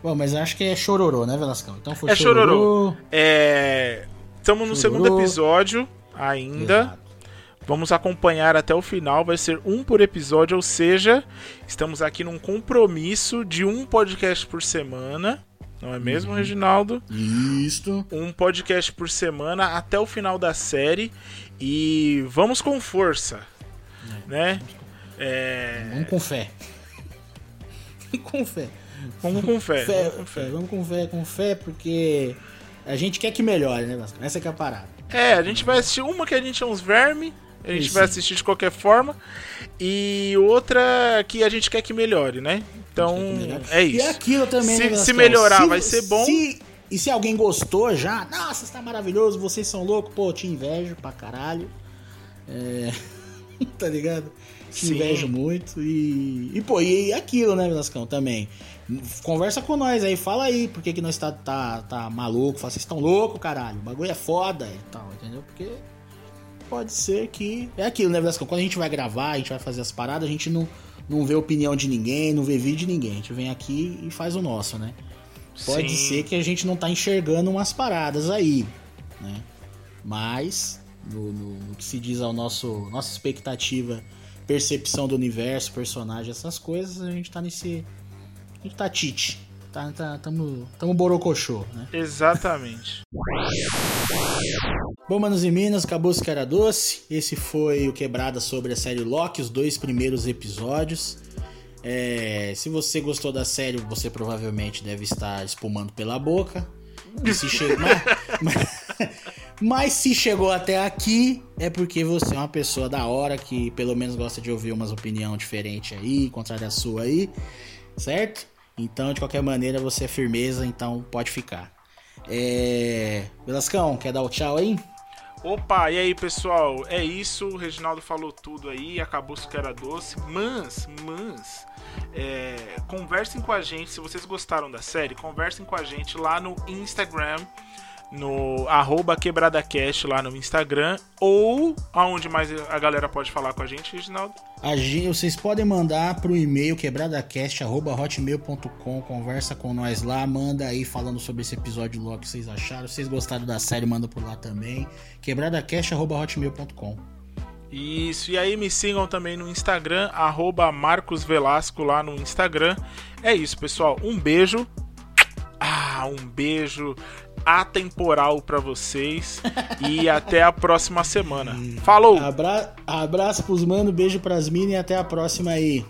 Bom, mas acho que é chororô, né, Velascão? Então foi É chororô. É. Estamos no Chororô. segundo episódio ainda. Exato. Vamos acompanhar até o final, vai ser um por episódio, ou seja, estamos aqui num compromisso de um podcast por semana, não é mesmo, Reginaldo? Isto. Um podcast por semana até o final da série e vamos com força, né? É, Vamos com fé. com fé. Vamos com fé, Fé, vamos com fé, fé. Vamos com fé, com fé, porque a gente quer que melhore, né, Velasco? Essa que é a parada. É, a gente vai assistir uma que a gente é uns verme, a gente Isso. vai assistir de qualquer forma, e outra que a gente quer que melhore, né? Então, é E isso. aquilo também, Se- né, se melhorar, vai ser bom. se- e se alguém gostou já, nossa, está maravilhoso, vocês são loucos, pô, te invejo pra caralho. É... [LAUGHS] tá ligado? Te Sim. invejo muito. E, e pô, e aquilo, né, Velascão, também. Conversa com nós aí, fala aí por que, que nós tá, tá, tá maluco. Fala, vocês estão loucos, caralho. O bagulho é foda e tal, entendeu? Porque pode ser que. É aquilo, né, Velascão? Quando a gente vai gravar, a gente vai fazer as paradas, a gente não, não vê opinião de ninguém, não vê vídeo de ninguém. A gente vem aqui e faz o nosso, né? Pode Sim. ser que a gente não tá enxergando umas paradas aí, né? Mas, no, no- no que se diz ao nosso nossa expectativa, percepção do universo, personagem, essas coisas, a gente tá nesse. A gente tá tite. Tá, tá, tamo, tamo borocochô, né? Exatamente. Bom, manos e minas, acabou que era doce. Esse foi o Quebrada sobre a série Loki, os dois primeiros episódios. É, se você gostou da série, você provavelmente deve estar espumando pela boca. Se che- mas, [LAUGHS] mas- mas se chegou até aqui, é porque você é uma pessoa da hora que pelo menos gosta de ouvir umas opiniões diferentes aí, contrária à sua aí, certo? Então, de qualquer maneira, você é firmeza, então pode ficar. É... Quer dar o tchau aí? Opa, e aí pessoal, é isso, o Reginaldo falou tudo aí, acabou que era doce, mas, mas, é, conversem com a gente, se vocês gostaram da série, conversem com a gente lá no Instagram, no arroba quebradacast lá no Instagram, ou aonde mais a galera pode falar com a gente, Reginaldo? A gente, vocês podem mandar pro e-mail quebradacast.hotmail.com, conversa com nós lá, manda aí falando sobre esse episódio logo que vocês acharam. Se vocês gostaram da série, manda por lá também. quebradacast.hotmail.com. Isso, e aí me sigam também no Instagram, arroba Marcos Velasco lá no Instagram. É isso, pessoal. Um beijo. Ah, um beijo atemporal pra vocês. e até a próxima semana. Falou! Abra... Abraço pros mano, beijo pras minas e até a próxima aí.